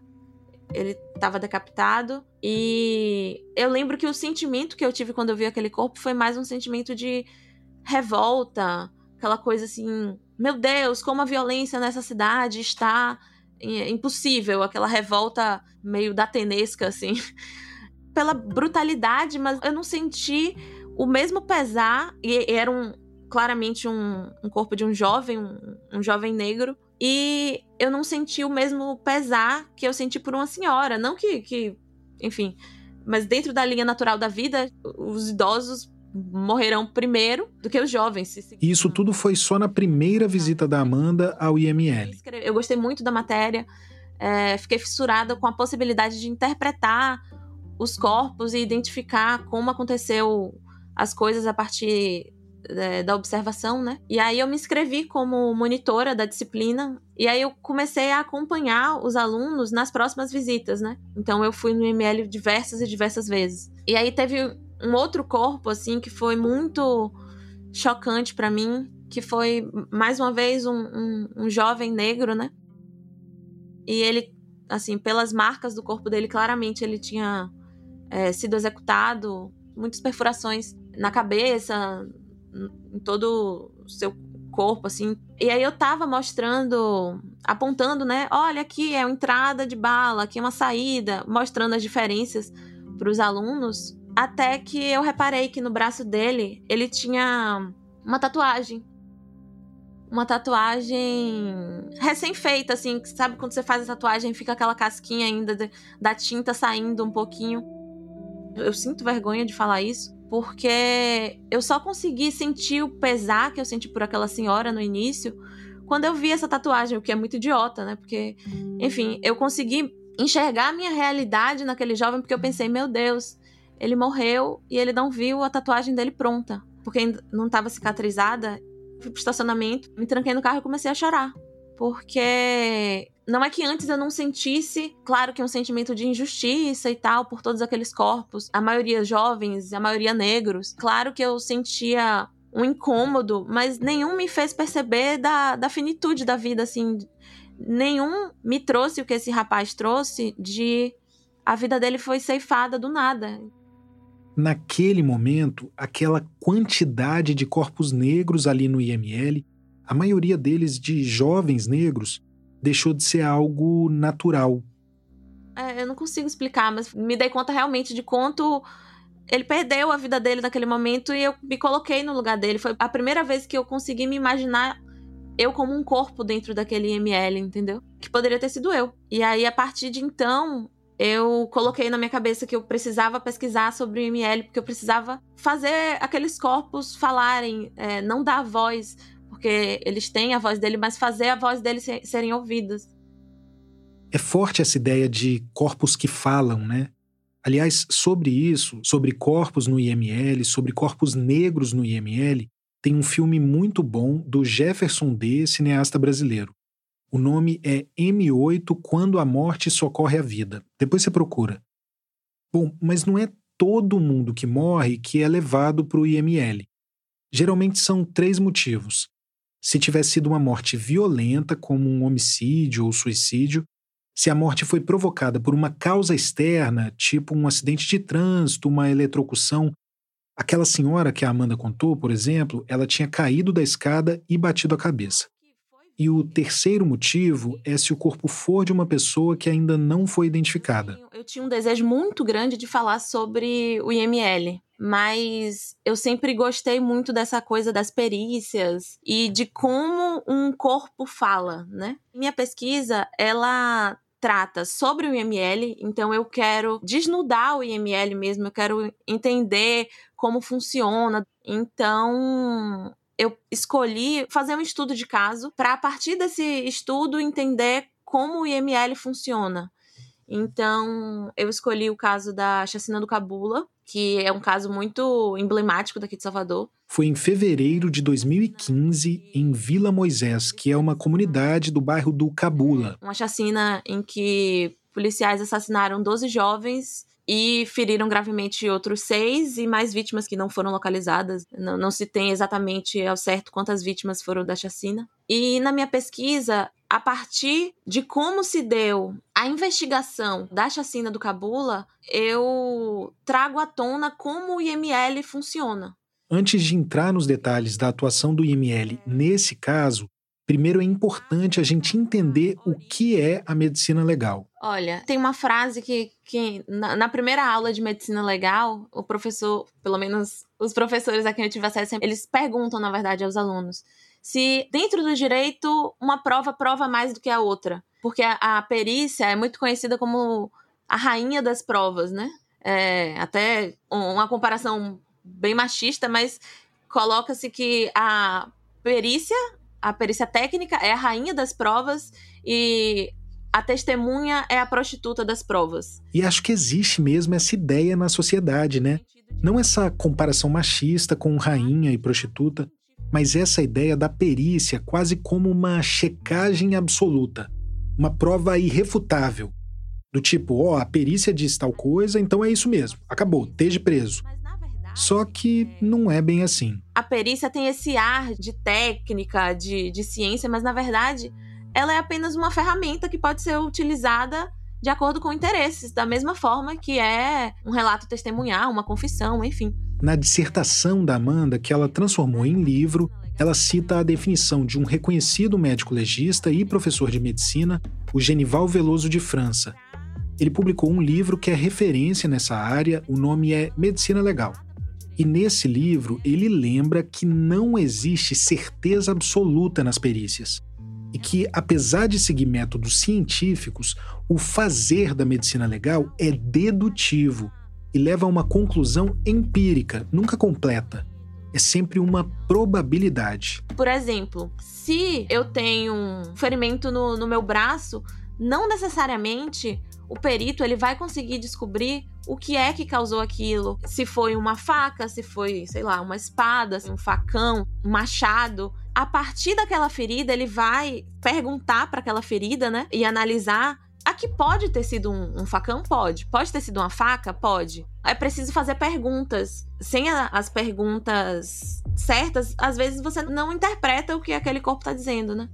ele estava decapitado. E eu lembro que o sentimento que eu tive quando eu vi aquele corpo foi mais um sentimento de revolta, aquela coisa assim, meu Deus, como a violência nessa cidade está impossível, aquela revolta meio datenesca, assim, [laughs] pela brutalidade, mas eu não senti o mesmo pesar, e era um, claramente um, um corpo de um jovem, um, um jovem negro, e eu não senti o mesmo pesar que eu senti por uma senhora. Não que, que enfim, mas dentro da linha natural da vida, os idosos morrerão primeiro do que os jovens. E isso tudo foi só na primeira visita da Amanda ao IML. Eu gostei muito da matéria, é, fiquei fissurada com a possibilidade de interpretar os corpos e identificar como aconteceu as coisas a partir é, da observação, né? E aí eu me inscrevi como monitora da disciplina e aí eu comecei a acompanhar os alunos nas próximas visitas, né? Então eu fui no IML diversas e diversas vezes. E aí teve um outro corpo, assim, que foi muito chocante para mim, que foi, mais uma vez, um, um, um jovem negro, né? E ele, assim, pelas marcas do corpo dele, claramente ele tinha é, sido executado, muitas perfurações na cabeça, em todo o seu corpo, assim. E aí eu tava mostrando, apontando, né? Olha, aqui é uma entrada de bala, aqui é uma saída, mostrando as diferenças para os alunos. Até que eu reparei que no braço dele ele tinha uma tatuagem. Uma tatuagem recém-feita, assim. Sabe quando você faz a tatuagem fica aquela casquinha ainda de, da tinta saindo um pouquinho? Eu sinto vergonha de falar isso, porque eu só consegui sentir o pesar que eu senti por aquela senhora no início quando eu vi essa tatuagem, o que é muito idiota, né? Porque, enfim, eu consegui enxergar a minha realidade naquele jovem porque eu pensei, meu Deus, ele morreu e ele não viu a tatuagem dele pronta, porque não estava cicatrizada. Fui pro estacionamento, me tranquei no carro e comecei a chorar. Porque não é que antes eu não sentisse, claro que um sentimento de injustiça e tal, por todos aqueles corpos, a maioria jovens, a maioria negros. Claro que eu sentia um incômodo, mas nenhum me fez perceber da, da finitude da vida, assim. Nenhum me trouxe o que esse rapaz trouxe de a vida dele foi ceifada do nada. Naquele momento, aquela quantidade de corpos negros ali no IML, a maioria deles de jovens negros, deixou de ser algo natural. É, eu não consigo explicar, mas me dei conta realmente de quanto ele perdeu a vida dele naquele momento e eu me coloquei no lugar dele. Foi a primeira vez que eu consegui me imaginar eu como um corpo dentro daquele IML, entendeu? Que poderia ter sido eu. E aí, a partir de então, eu coloquei na minha cabeça que eu precisava pesquisar sobre o IML, porque eu precisava fazer aqueles corpos falarem, é, não dar voz, porque eles têm a voz dele, mas fazer a voz deles serem ouvidas. É forte essa ideia de corpos que falam, né? Aliás, sobre isso, sobre corpos no IML, sobre corpos negros no IML, tem um filme muito bom do Jefferson D., cineasta brasileiro. O nome é M8 Quando a Morte Socorre a Vida. Depois você procura. Bom, mas não é todo mundo que morre que é levado para o IML. Geralmente são três motivos. Se tivesse sido uma morte violenta, como um homicídio ou suicídio, se a morte foi provocada por uma causa externa, tipo um acidente de trânsito, uma eletrocução. Aquela senhora que a Amanda contou, por exemplo, ela tinha caído da escada e batido a cabeça. E o terceiro motivo é se o corpo for de uma pessoa que ainda não foi identificada. Eu tinha um desejo muito grande de falar sobre o IML, mas eu sempre gostei muito dessa coisa das perícias e de como um corpo fala, né? Minha pesquisa, ela trata sobre o IML, então eu quero desnudar o IML mesmo, eu quero entender como funciona. Então, eu escolhi fazer um estudo de caso para, a partir desse estudo, entender como o IML funciona. Então, eu escolhi o caso da chacina do Cabula, que é um caso muito emblemático daqui de Salvador. Foi em fevereiro de 2015, em Vila Moisés, que é uma comunidade do bairro do Cabula. Uma chacina em que policiais assassinaram 12 jovens e feriram gravemente outros seis e mais vítimas que não foram localizadas. Não, não, se tem exatamente ao certo quantas vítimas foram da chacina. E na minha pesquisa, a partir de como se deu a investigação da chacina do Cabula, eu trago à tona como o IML funciona. Antes de entrar nos detalhes da atuação do IML nesse caso, Primeiro é importante a gente entender o que é a medicina legal. Olha, tem uma frase que, que na, na, primeira aula de medicina legal, o professor, pelo menos os professores a quem eu tive acesso, eles perguntam, na verdade, aos alunos se dentro do direito uma prova prova mais do que a outra. Porque a, a perícia é muito conhecida como a rainha das provas, né? É, até uma comparação bem machista, mas coloca-se que a perícia a perícia técnica é a rainha das provas e a testemunha é a prostituta das provas. E acho que existe mesmo essa ideia na sociedade, né? Não essa comparação machista com rainha e prostituta, mas essa ideia da perícia quase como uma checagem absoluta, uma prova irrefutável. Do tipo, ó, oh, a perícia diz tal coisa, então é isso mesmo, acabou, esteja preso. Só que não é bem assim. A perícia tem esse ar de técnica, de, de ciência, mas na verdade ela é apenas uma ferramenta que pode ser utilizada de acordo com interesses, da mesma forma que é um relato testemunhal, uma confissão, enfim. Na dissertação da Amanda, que ela transformou em livro, ela cita a definição de um reconhecido médico legista e professor de medicina, o Genival Veloso de França. Ele publicou um livro que é referência nessa área, o nome é Medicina Legal. E nesse livro, ele lembra que não existe certeza absoluta nas perícias. E que, apesar de seguir métodos científicos, o fazer da medicina legal é dedutivo e leva a uma conclusão empírica, nunca completa. É sempre uma probabilidade. Por exemplo, se eu tenho um ferimento no, no meu braço, não necessariamente o perito ele vai conseguir descobrir o que é que causou aquilo. Se foi uma faca, se foi, sei lá, uma espada, um facão, um machado. A partir daquela ferida, ele vai perguntar para aquela ferida, né? E analisar. Aqui pode ter sido um, um, facão? Pode. Pode ter sido uma faca? Pode. É preciso fazer perguntas. Sem a, as perguntas certas, às vezes você não interpreta o que aquele corpo está dizendo, né?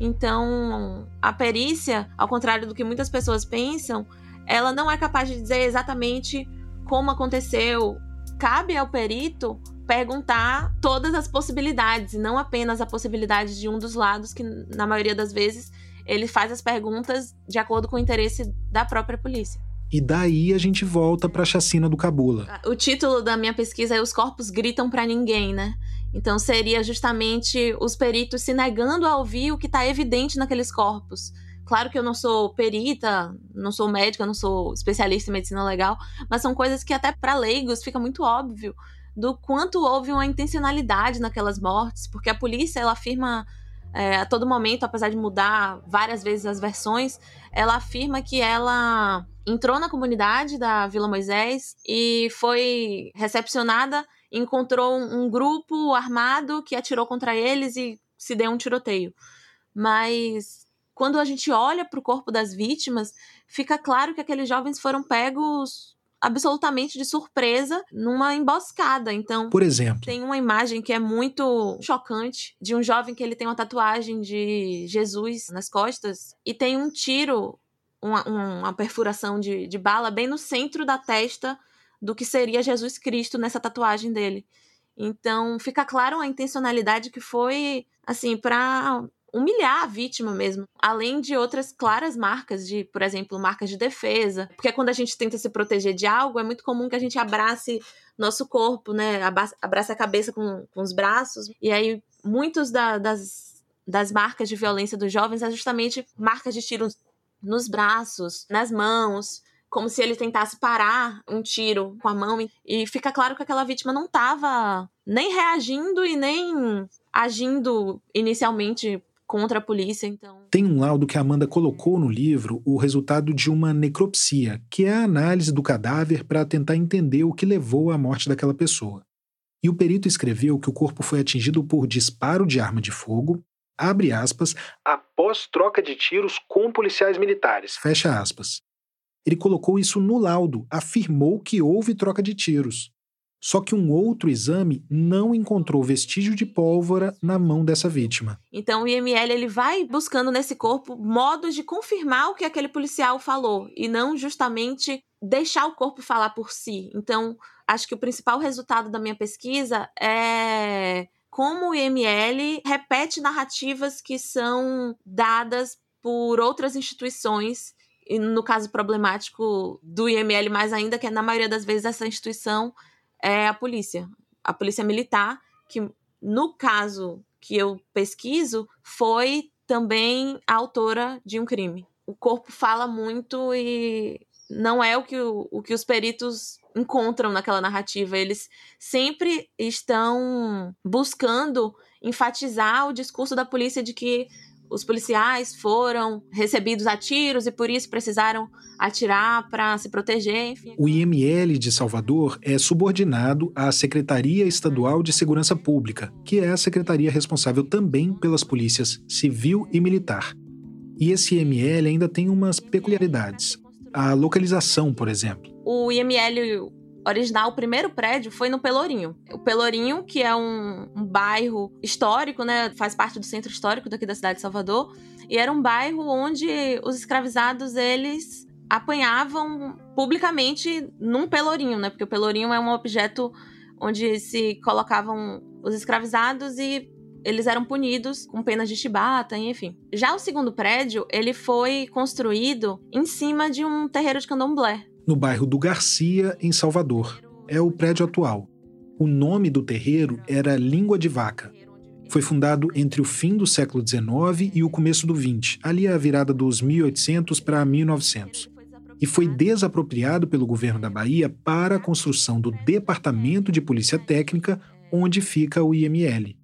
Então, a perícia, ao contrário do que muitas pessoas pensam, ela não é capaz de dizer exatamente como aconteceu. Cabe ao perito perguntar todas as possibilidades, não apenas a possibilidade de um dos lados, que na maioria das vezes ele faz as perguntas de acordo com o interesse da própria polícia. E daí a gente volta para a chacina do Cabula. O título da minha pesquisa é Os Corpos Gritam para Ninguém, né? Então seria justamente os peritos se negando a ouvir o que está evidente naqueles corpos. Claro que eu não sou perita, não sou médica, não sou especialista em medicina legal, mas são coisas que até para leigos fica muito óbvio do quanto houve uma intencionalidade naquelas mortes, porque a polícia ela afirma é, a todo momento, apesar de mudar várias vezes as versões, ela afirma que ela entrou na comunidade da Vila Moisés e foi recepcionada, encontrou um grupo armado que atirou contra eles e se deu um tiroteio. Mas quando a gente olha para o corpo das vítimas, fica claro que aqueles jovens foram pegos absolutamente de surpresa numa emboscada. Então, por exemplo, tem uma imagem que é muito chocante de um jovem que ele tem uma tatuagem de Jesus nas costas e tem um tiro, uma, uma perfuração de, de bala bem no centro da testa do que seria Jesus Cristo nessa tatuagem dele. Então, fica claro a intencionalidade que foi assim para humilhar a vítima mesmo, além de outras claras marcas de, por exemplo, marcas de defesa, porque quando a gente tenta se proteger de algo, é muito comum que a gente abrace nosso corpo, né, abrace a cabeça com, com os braços, e aí muitos da, das, das marcas de violência dos jovens é justamente marcas de tiros nos braços, nas mãos, como se ele tentasse parar um tiro com a mão e fica claro que aquela vítima não estava nem reagindo e nem agindo inicialmente contra a polícia, então. Tem um laudo que a Amanda colocou no livro o resultado de uma necropsia, que é a análise do cadáver para tentar entender o que levou à morte daquela pessoa. E o perito escreveu que o corpo foi atingido por disparo de arma de fogo, abre aspas, após troca de tiros com policiais militares, fecha aspas. Ele colocou isso no laudo, afirmou que houve troca de tiros. Só que um outro exame não encontrou vestígio de pólvora na mão dessa vítima. Então o IML ele vai buscando nesse corpo modos de confirmar o que aquele policial falou e não justamente deixar o corpo falar por si. Então, acho que o principal resultado da minha pesquisa é como o IML repete narrativas que são dadas por outras instituições e no caso problemático do IML mais ainda, que é na maioria das vezes essa instituição é a polícia. A polícia militar, que no caso que eu pesquiso, foi também a autora de um crime. O corpo fala muito e não é o que, o, o que os peritos encontram naquela narrativa. Eles sempre estão buscando enfatizar o discurso da polícia de que os policiais foram recebidos a tiros e por isso precisaram atirar para se proteger. Enfim. O IML de Salvador é subordinado à Secretaria Estadual de Segurança Pública, que é a secretaria responsável também pelas polícias civil e militar. E esse IML ainda tem umas peculiaridades. A localização, por exemplo. O IML original, o primeiro prédio foi no Pelourinho. O Pelourinho, que é um, um, bairro histórico, né? Faz parte do centro histórico daqui da cidade de Salvador. E era um bairro onde os escravizados, eles apanhavam publicamente num pelourinho, né? Porque o pelourinho é um objeto onde se colocavam os escravizados e eles eram punidos com penas de chibata, enfim. Já o segundo prédio, ele foi construído em cima de um terreiro de candomblé, no bairro do Garcia, em Salvador. É o prédio atual. O nome do terreiro era Língua de Vaca. Foi fundado entre o fim do século XIX e o começo do XX, ali a virada dos 1800 para 1900. e foi desapropriado pelo governo da Bahia para a construção do Departamento de Polícia Técnica, onde fica o IML.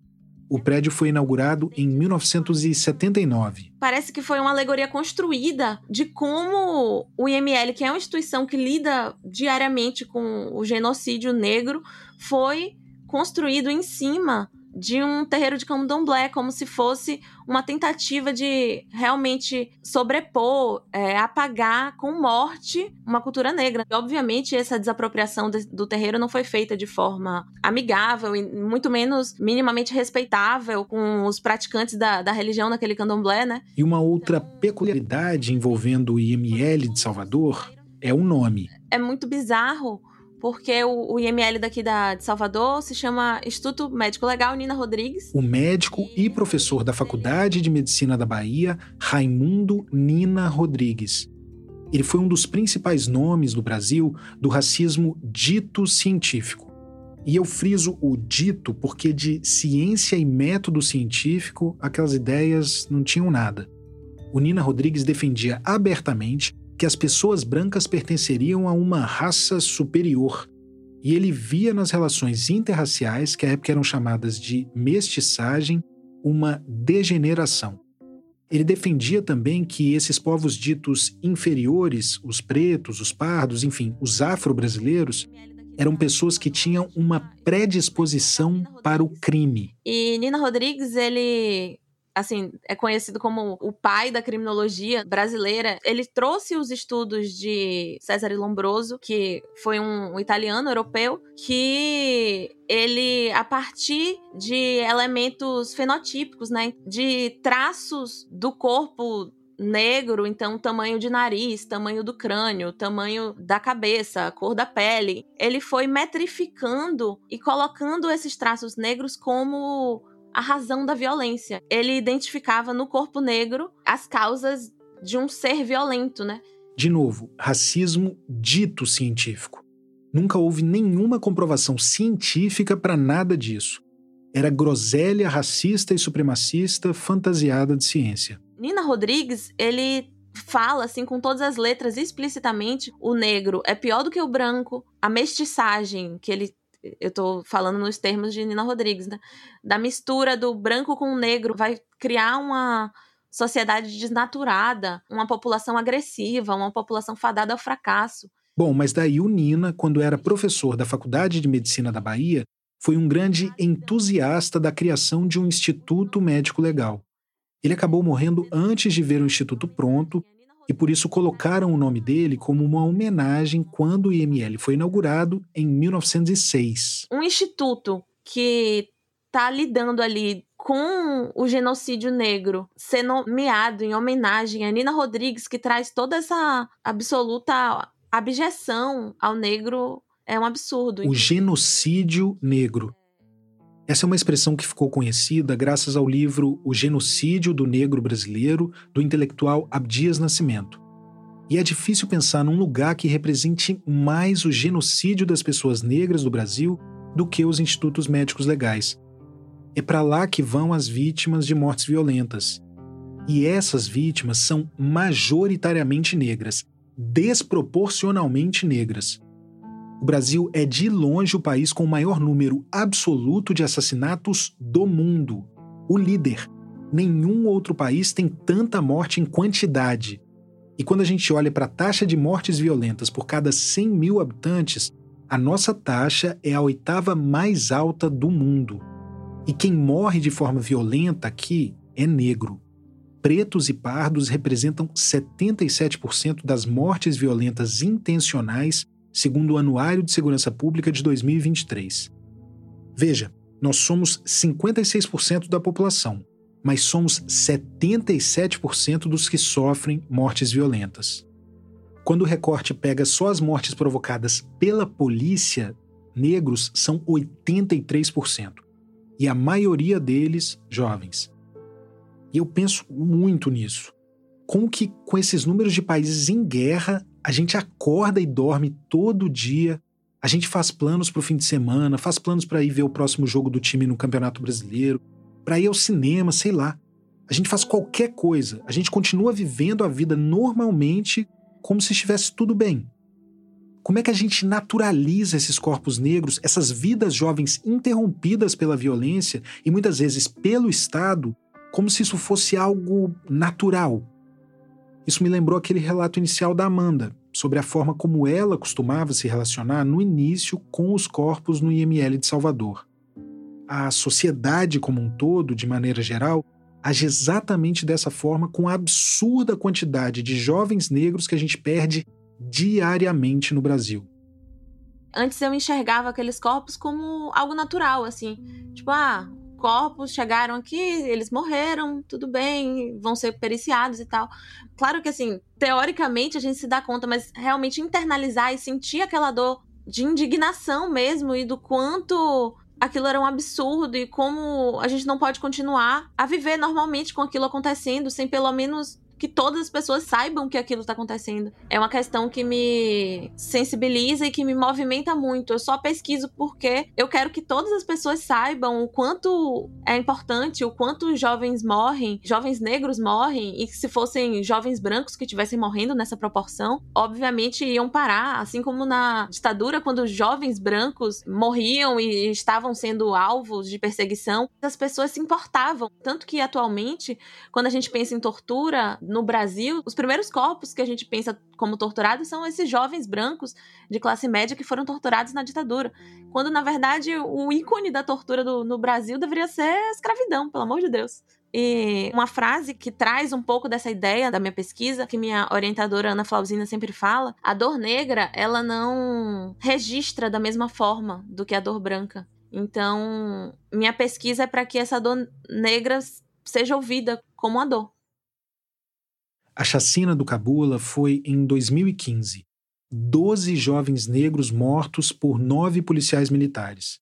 O prédio foi inaugurado em 1979. Parece que foi uma alegoria construída de como o IML, que é uma instituição que lida diariamente com o genocídio negro, foi construído em cima de um terreiro de candomblé, como se fosse uma tentativa de realmente sobrepor, é, apagar com morte uma cultura negra. E, obviamente, essa desapropriação de, do terreiro não foi feita de forma amigável e muito menos minimamente respeitável com os praticantes da, da religião naquele candomblé, né? E uma outra peculiaridade envolvendo o IML de Salvador é o nome. É muito bizarro porque o, o, IML daqui da, de Salvador se chama Instituto Médico Legal Nina Rodrigues. O médico e professor da Faculdade de Medicina da Bahia, Raimundo Nina Rodrigues. Ele foi um dos principais nomes no Brasil do racismo dito científico. E eu friso o dito porque de ciência e método científico aquelas ideias não tinham nada. O Nina Rodrigues defendia abertamente que as pessoas brancas pertenceriam a uma raça superior, e ele via nas relações interraciais, que à época eram chamadas de mestiçagem, uma degeneração. Ele defendia também que esses povos ditos inferiores, os pretos, os pardos, enfim, os afro-brasileiros, eram pessoas que tinham uma predisposição para o crime. E Nina Rodrigues, ele assim, é conhecido como o pai da criminologia brasileira. Ele trouxe os estudos de César Lombroso, que foi um, italiano europeu, que ele, a partir de elementos fenotípicos, né, de traços do corpo negro, então tamanho de nariz, tamanho do crânio, tamanho da cabeça, cor da pele. Ele foi metrificando e colocando esses traços negros como a razão da violência. Ele identificava no corpo negro as causas de um ser violento, né? De novo, racismo dito científico. Nunca houve nenhuma comprovação científica para nada disso. Era groselha racista e supremacista fantasiada de ciência. Nina Rodrigues, ele fala assim com todas as letras explicitamente o negro é pior do que o branco, a mestiçagem que ele eu tô falando nos termos de Nina Rodrigues, né? Da mistura do branco com o negro, vai criar uma sociedade desnaturada, uma população agressiva, uma população fadada ao fracasso. Bom, mas daí o Nina, quando era professor da Faculdade de Medicina da Bahia, foi um grande entusiasta da criação de um instituto médico legal. Ele acabou morrendo antes de ver o instituto pronto e por isso colocaram o nome dele como uma homenagem quando o IML foi inaugurado em 1906. Um instituto que está lidando ali com o genocídio negro ser nomeado em homenagem a Nina Rodrigues, que traz toda essa absoluta abjeção ao negro, é um absurdo. O genocídio negro. Essa é uma expressão que ficou conhecida graças ao livro O Genocídio do Negro Brasileiro, do intelectual Abdias Nascimento. E é difícil pensar num lugar que represente mais o genocídio das pessoas negras do Brasil do que os institutos médicos legais. É para lá que vão as vítimas de mortes violentas. E essas vítimas são majoritariamente negras, desproporcionalmente negras. O Brasil é de longe o país com o maior número absoluto de assassinatos do mundo. O líder. Nenhum outro país tem tanta morte em quantidade. E quando a gente olha para a taxa de mortes violentas por cada 100 mil habitantes, a nossa taxa é a oitava mais alta do mundo. E quem morre de forma violenta aqui é negro. Pretos e pardos representam 77% das mortes violentas intencionais segundo o Anuário de Segurança Pública de 2023. Veja, nós somos 56% da população, mas somos 77% dos que sofrem mortes violentas. Quando o recorte pega só as mortes provocadas pela polícia, negros são 83%, e a maioria deles jovens. E eu penso muito nisso. Como que, com esses números de países em guerra, a gente acorda e dorme todo dia. A gente faz planos para o fim de semana, faz planos para ir ver o próximo jogo do time no Campeonato Brasileiro, para ir ao cinema, sei lá. A gente faz qualquer coisa. A gente continua vivendo a vida normalmente como se estivesse tudo bem. Como é que a gente naturaliza esses corpos negros, essas vidas jovens interrompidas pela violência e muitas vezes pelo Estado, como se isso fosse algo natural? Isso me lembrou aquele relato inicial da Amanda, sobre a forma como ela costumava se relacionar no início com os corpos no IML de Salvador. A sociedade como um todo, de maneira geral, age exatamente dessa forma com a absurda quantidade de jovens negros que a gente perde diariamente no Brasil. Antes eu enxergava aqueles corpos como algo natural, assim. Tipo, ah, corpos chegaram aqui, eles morreram, tudo bem, vão ser periciados e tal. Claro que, assim, teoricamente a gente se dá conta, mas realmente internalizar e sentir aquela dor de indignação mesmo e do quanto aquilo era um absurdo e como a gente não pode continuar a viver normalmente com aquilo acontecendo sem pelo menos que todas as pessoas saibam que aquilo está acontecendo. É uma questão que me sensibiliza e que me movimenta muito. Eu só pesquiso porque eu quero que todas as pessoas saibam o quanto é importante, o quanto jovens morrem, jovens negros morrem, e que se fossem jovens brancos que estivessem morrendo nessa proporção, obviamente iam parar, assim como na ditadura, quando jovens brancos morriam e estavam sendo alvos de perseguição, as pessoas se importavam. Tanto que atualmente, quando a gente pensa em tortura, no Brasil, os primeiros corpos que a gente pensa como torturados são esses jovens brancos de classe média que foram torturados na ditadura. Quando, na verdade, o ícone da tortura do, no Brasil deveria ser a escravidão, pelo amor de Deus. E uma frase que traz um pouco dessa ideia da minha pesquisa, que minha orientadora Ana Flausina sempre fala, a dor negra, ela não registra da mesma forma do que a dor branca. Então, minha pesquisa é para que essa dor negra seja ouvida como a dor. A chacina do Cabula foi em 2015. Doze jovens negros mortos por nove policiais militares.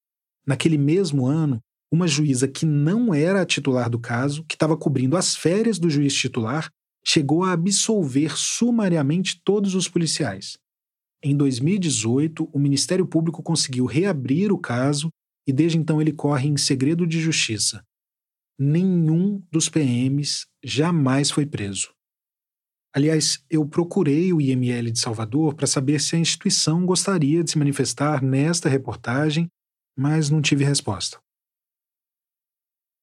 Naquele mesmo ano, uma juíza que não era a titular do caso, que estava cobrindo as férias do juiz titular, chegou a absolver sumariamente todos os policiais. Em 2018, o Ministério Público conseguiu reabrir o caso e desde então ele corre em segredo de justiça. Nenhum dos PMs jamais foi preso. Aliás, eu procurei o IML de Salvador para saber se a instituição gostaria de se manifestar nesta reportagem, mas não tive resposta.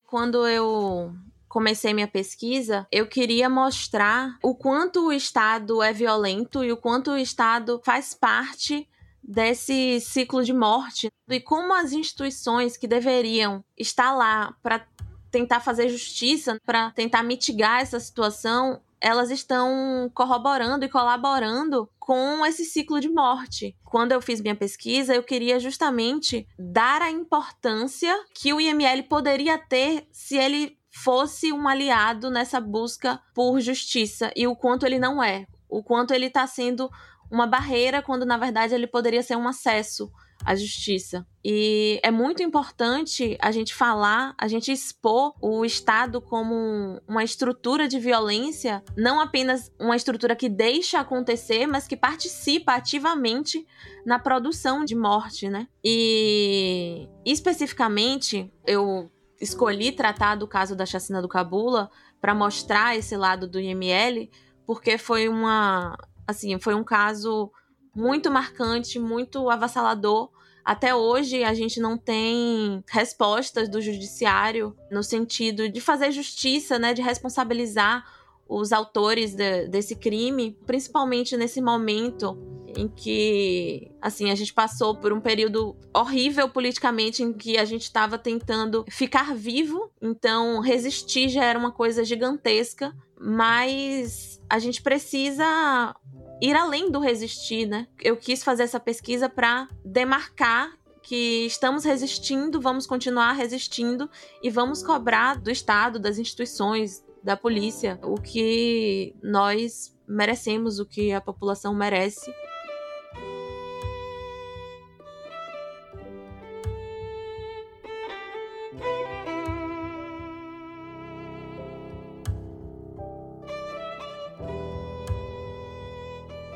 Quando eu comecei minha pesquisa, eu queria mostrar o quanto o Estado é violento e o quanto o Estado faz parte desse ciclo de morte e como as instituições que deveriam estar lá para tentar fazer justiça, para tentar mitigar essa situação, elas estão corroborando e colaborando com esse ciclo de morte. Quando eu fiz minha pesquisa, eu queria justamente dar a importância que o IML poderia ter se ele fosse um aliado nessa busca por justiça e o quanto ele não é, o quanto ele está sendo uma barreira quando na verdade ele poderia ser um acesso a justiça. E é muito importante a gente falar, a gente expor o Estado como uma estrutura de violência, não apenas uma estrutura que deixa acontecer, mas que participa ativamente na produção de morte, né? E especificamente, eu escolhi tratar do caso da chacina do Cabula para mostrar esse lado do IML, porque foi uma, assim, foi um caso muito marcante, muito avassalador. Até hoje a gente não tem respostas do judiciário no sentido de fazer justiça, né, de responsabilizar os autores de, desse crime, principalmente nesse momento em que, assim, a gente passou por um período horrível politicamente em que a gente estava tentando ficar vivo, então resistir já era uma coisa gigantesca, mas a gente precisa ir além do resistir, né? Eu quis fazer essa pesquisa para demarcar que estamos resistindo, vamos continuar resistindo e vamos cobrar do Estado, das instituições, da polícia, o que nós merecemos, o que a população merece.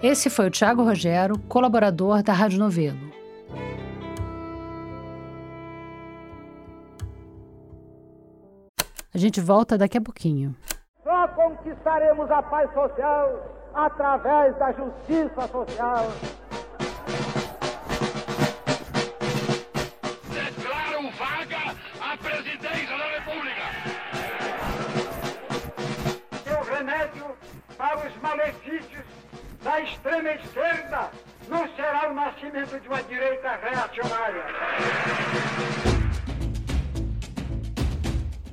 Esse foi o Tiago Rogero, colaborador da Rádio Novelo. A gente volta daqui a pouquinho. Só conquistaremos a paz social através da justiça social. Declaro vaga a presidência nascimento de uma direita reacionária.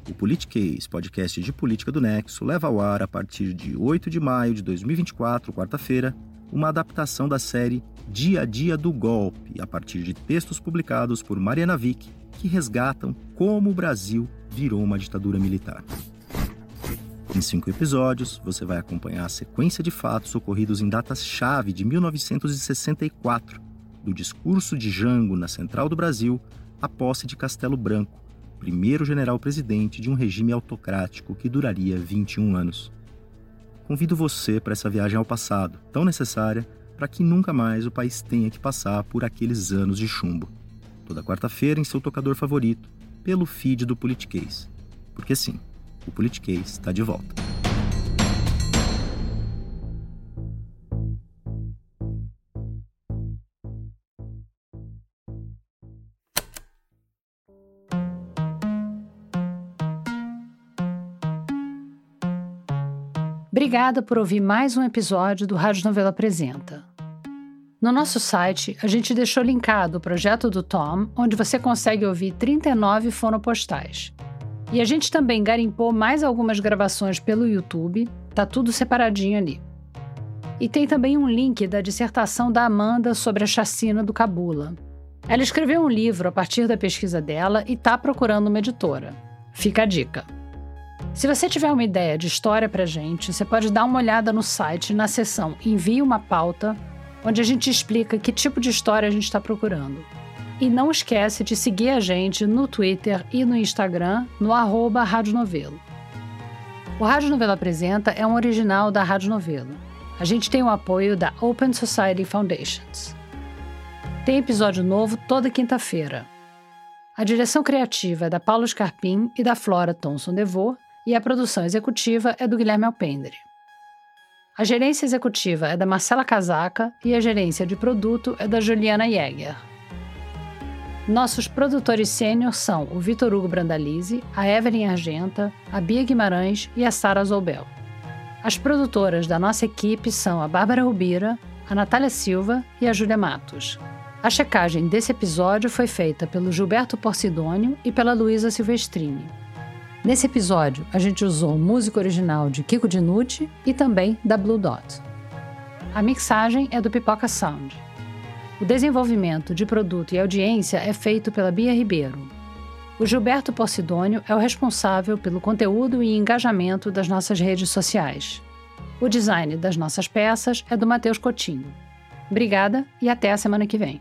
O Politiquês, podcast de política do Nexo, leva ao ar a partir de 8 de maio de 2024, quarta-feira, uma adaptação da série Dia a Dia do Golpe, a partir de textos publicados por Mariana Vick, que resgatam como o Brasil virou uma ditadura militar. Em cinco episódios, você vai acompanhar a sequência de fatos ocorridos em datas-chave de 1964, do discurso de Jango na Central do Brasil à posse de Castelo Branco, primeiro general-presidente de um regime autocrático que duraria 21 anos. Convido você para essa viagem ao passado, tão necessária para que nunca mais o país tenha que passar por aqueles anos de chumbo. Toda quarta-feira em seu tocador favorito, pelo feed do Politiquês. Porque sim, o Politiquês está de volta. Obrigada por ouvir mais um episódio do Rádio Novela Apresenta. No nosso site, a gente deixou linkado o projeto do Tom, onde você consegue ouvir 39 fonopostais. E a gente também garimpou mais algumas gravações pelo YouTube, tá tudo separadinho ali. E tem também um link da dissertação da Amanda sobre a chacina do Cabula. Ela escreveu um livro a partir da pesquisa dela e tá procurando uma editora. Fica a dica. Se você tiver uma ideia de história pra gente, você pode dar uma olhada no site na seção Envie uma pauta, onde a gente explica que tipo de história a gente está procurando. E não esquece de seguir a gente no Twitter e no Instagram, no arroba Rádio Novelo. O Rádio Novelo Apresenta é um original da Rádio Novelo. A gente tem o apoio da Open Society Foundations. Tem episódio novo toda quinta-feira. A direção criativa é da Paulo Scarpim e da Flora Thomson Devô, e a produção executiva é do Guilherme Alpendre. A gerência executiva é da Marcela Casaca e a gerência de produto é da Juliana Jäger. Nossos produtores sênior são o Vitor Hugo Brandalize, a Evelyn Argenta, a Bia Guimarães e a Sara Zoubel. As produtoras da nossa equipe são a Bárbara Rubira, a Natália Silva e a Júlia Matos. A checagem desse episódio foi feita pelo Gilberto Porcidônio e pela Luísa Silvestrini. Nesse episódio, a gente usou música original de Kiko Dinucci e também da Blue Dot. A mixagem é do Pipoca Sound. O desenvolvimento de produto e audiência é feito pela Bia Ribeiro. O Gilberto Porcidônio é o responsável pelo conteúdo e engajamento das nossas redes sociais. O design das nossas peças é do Matheus Coutinho. Obrigada e até a semana que vem.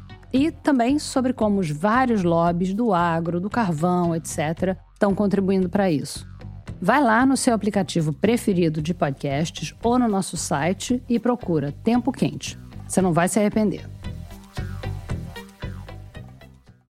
E também sobre como os vários lobbies do agro, do carvão, etc., estão contribuindo para isso. Vai lá no seu aplicativo preferido de podcasts ou no nosso site e procura Tempo Quente. Você não vai se arrepender.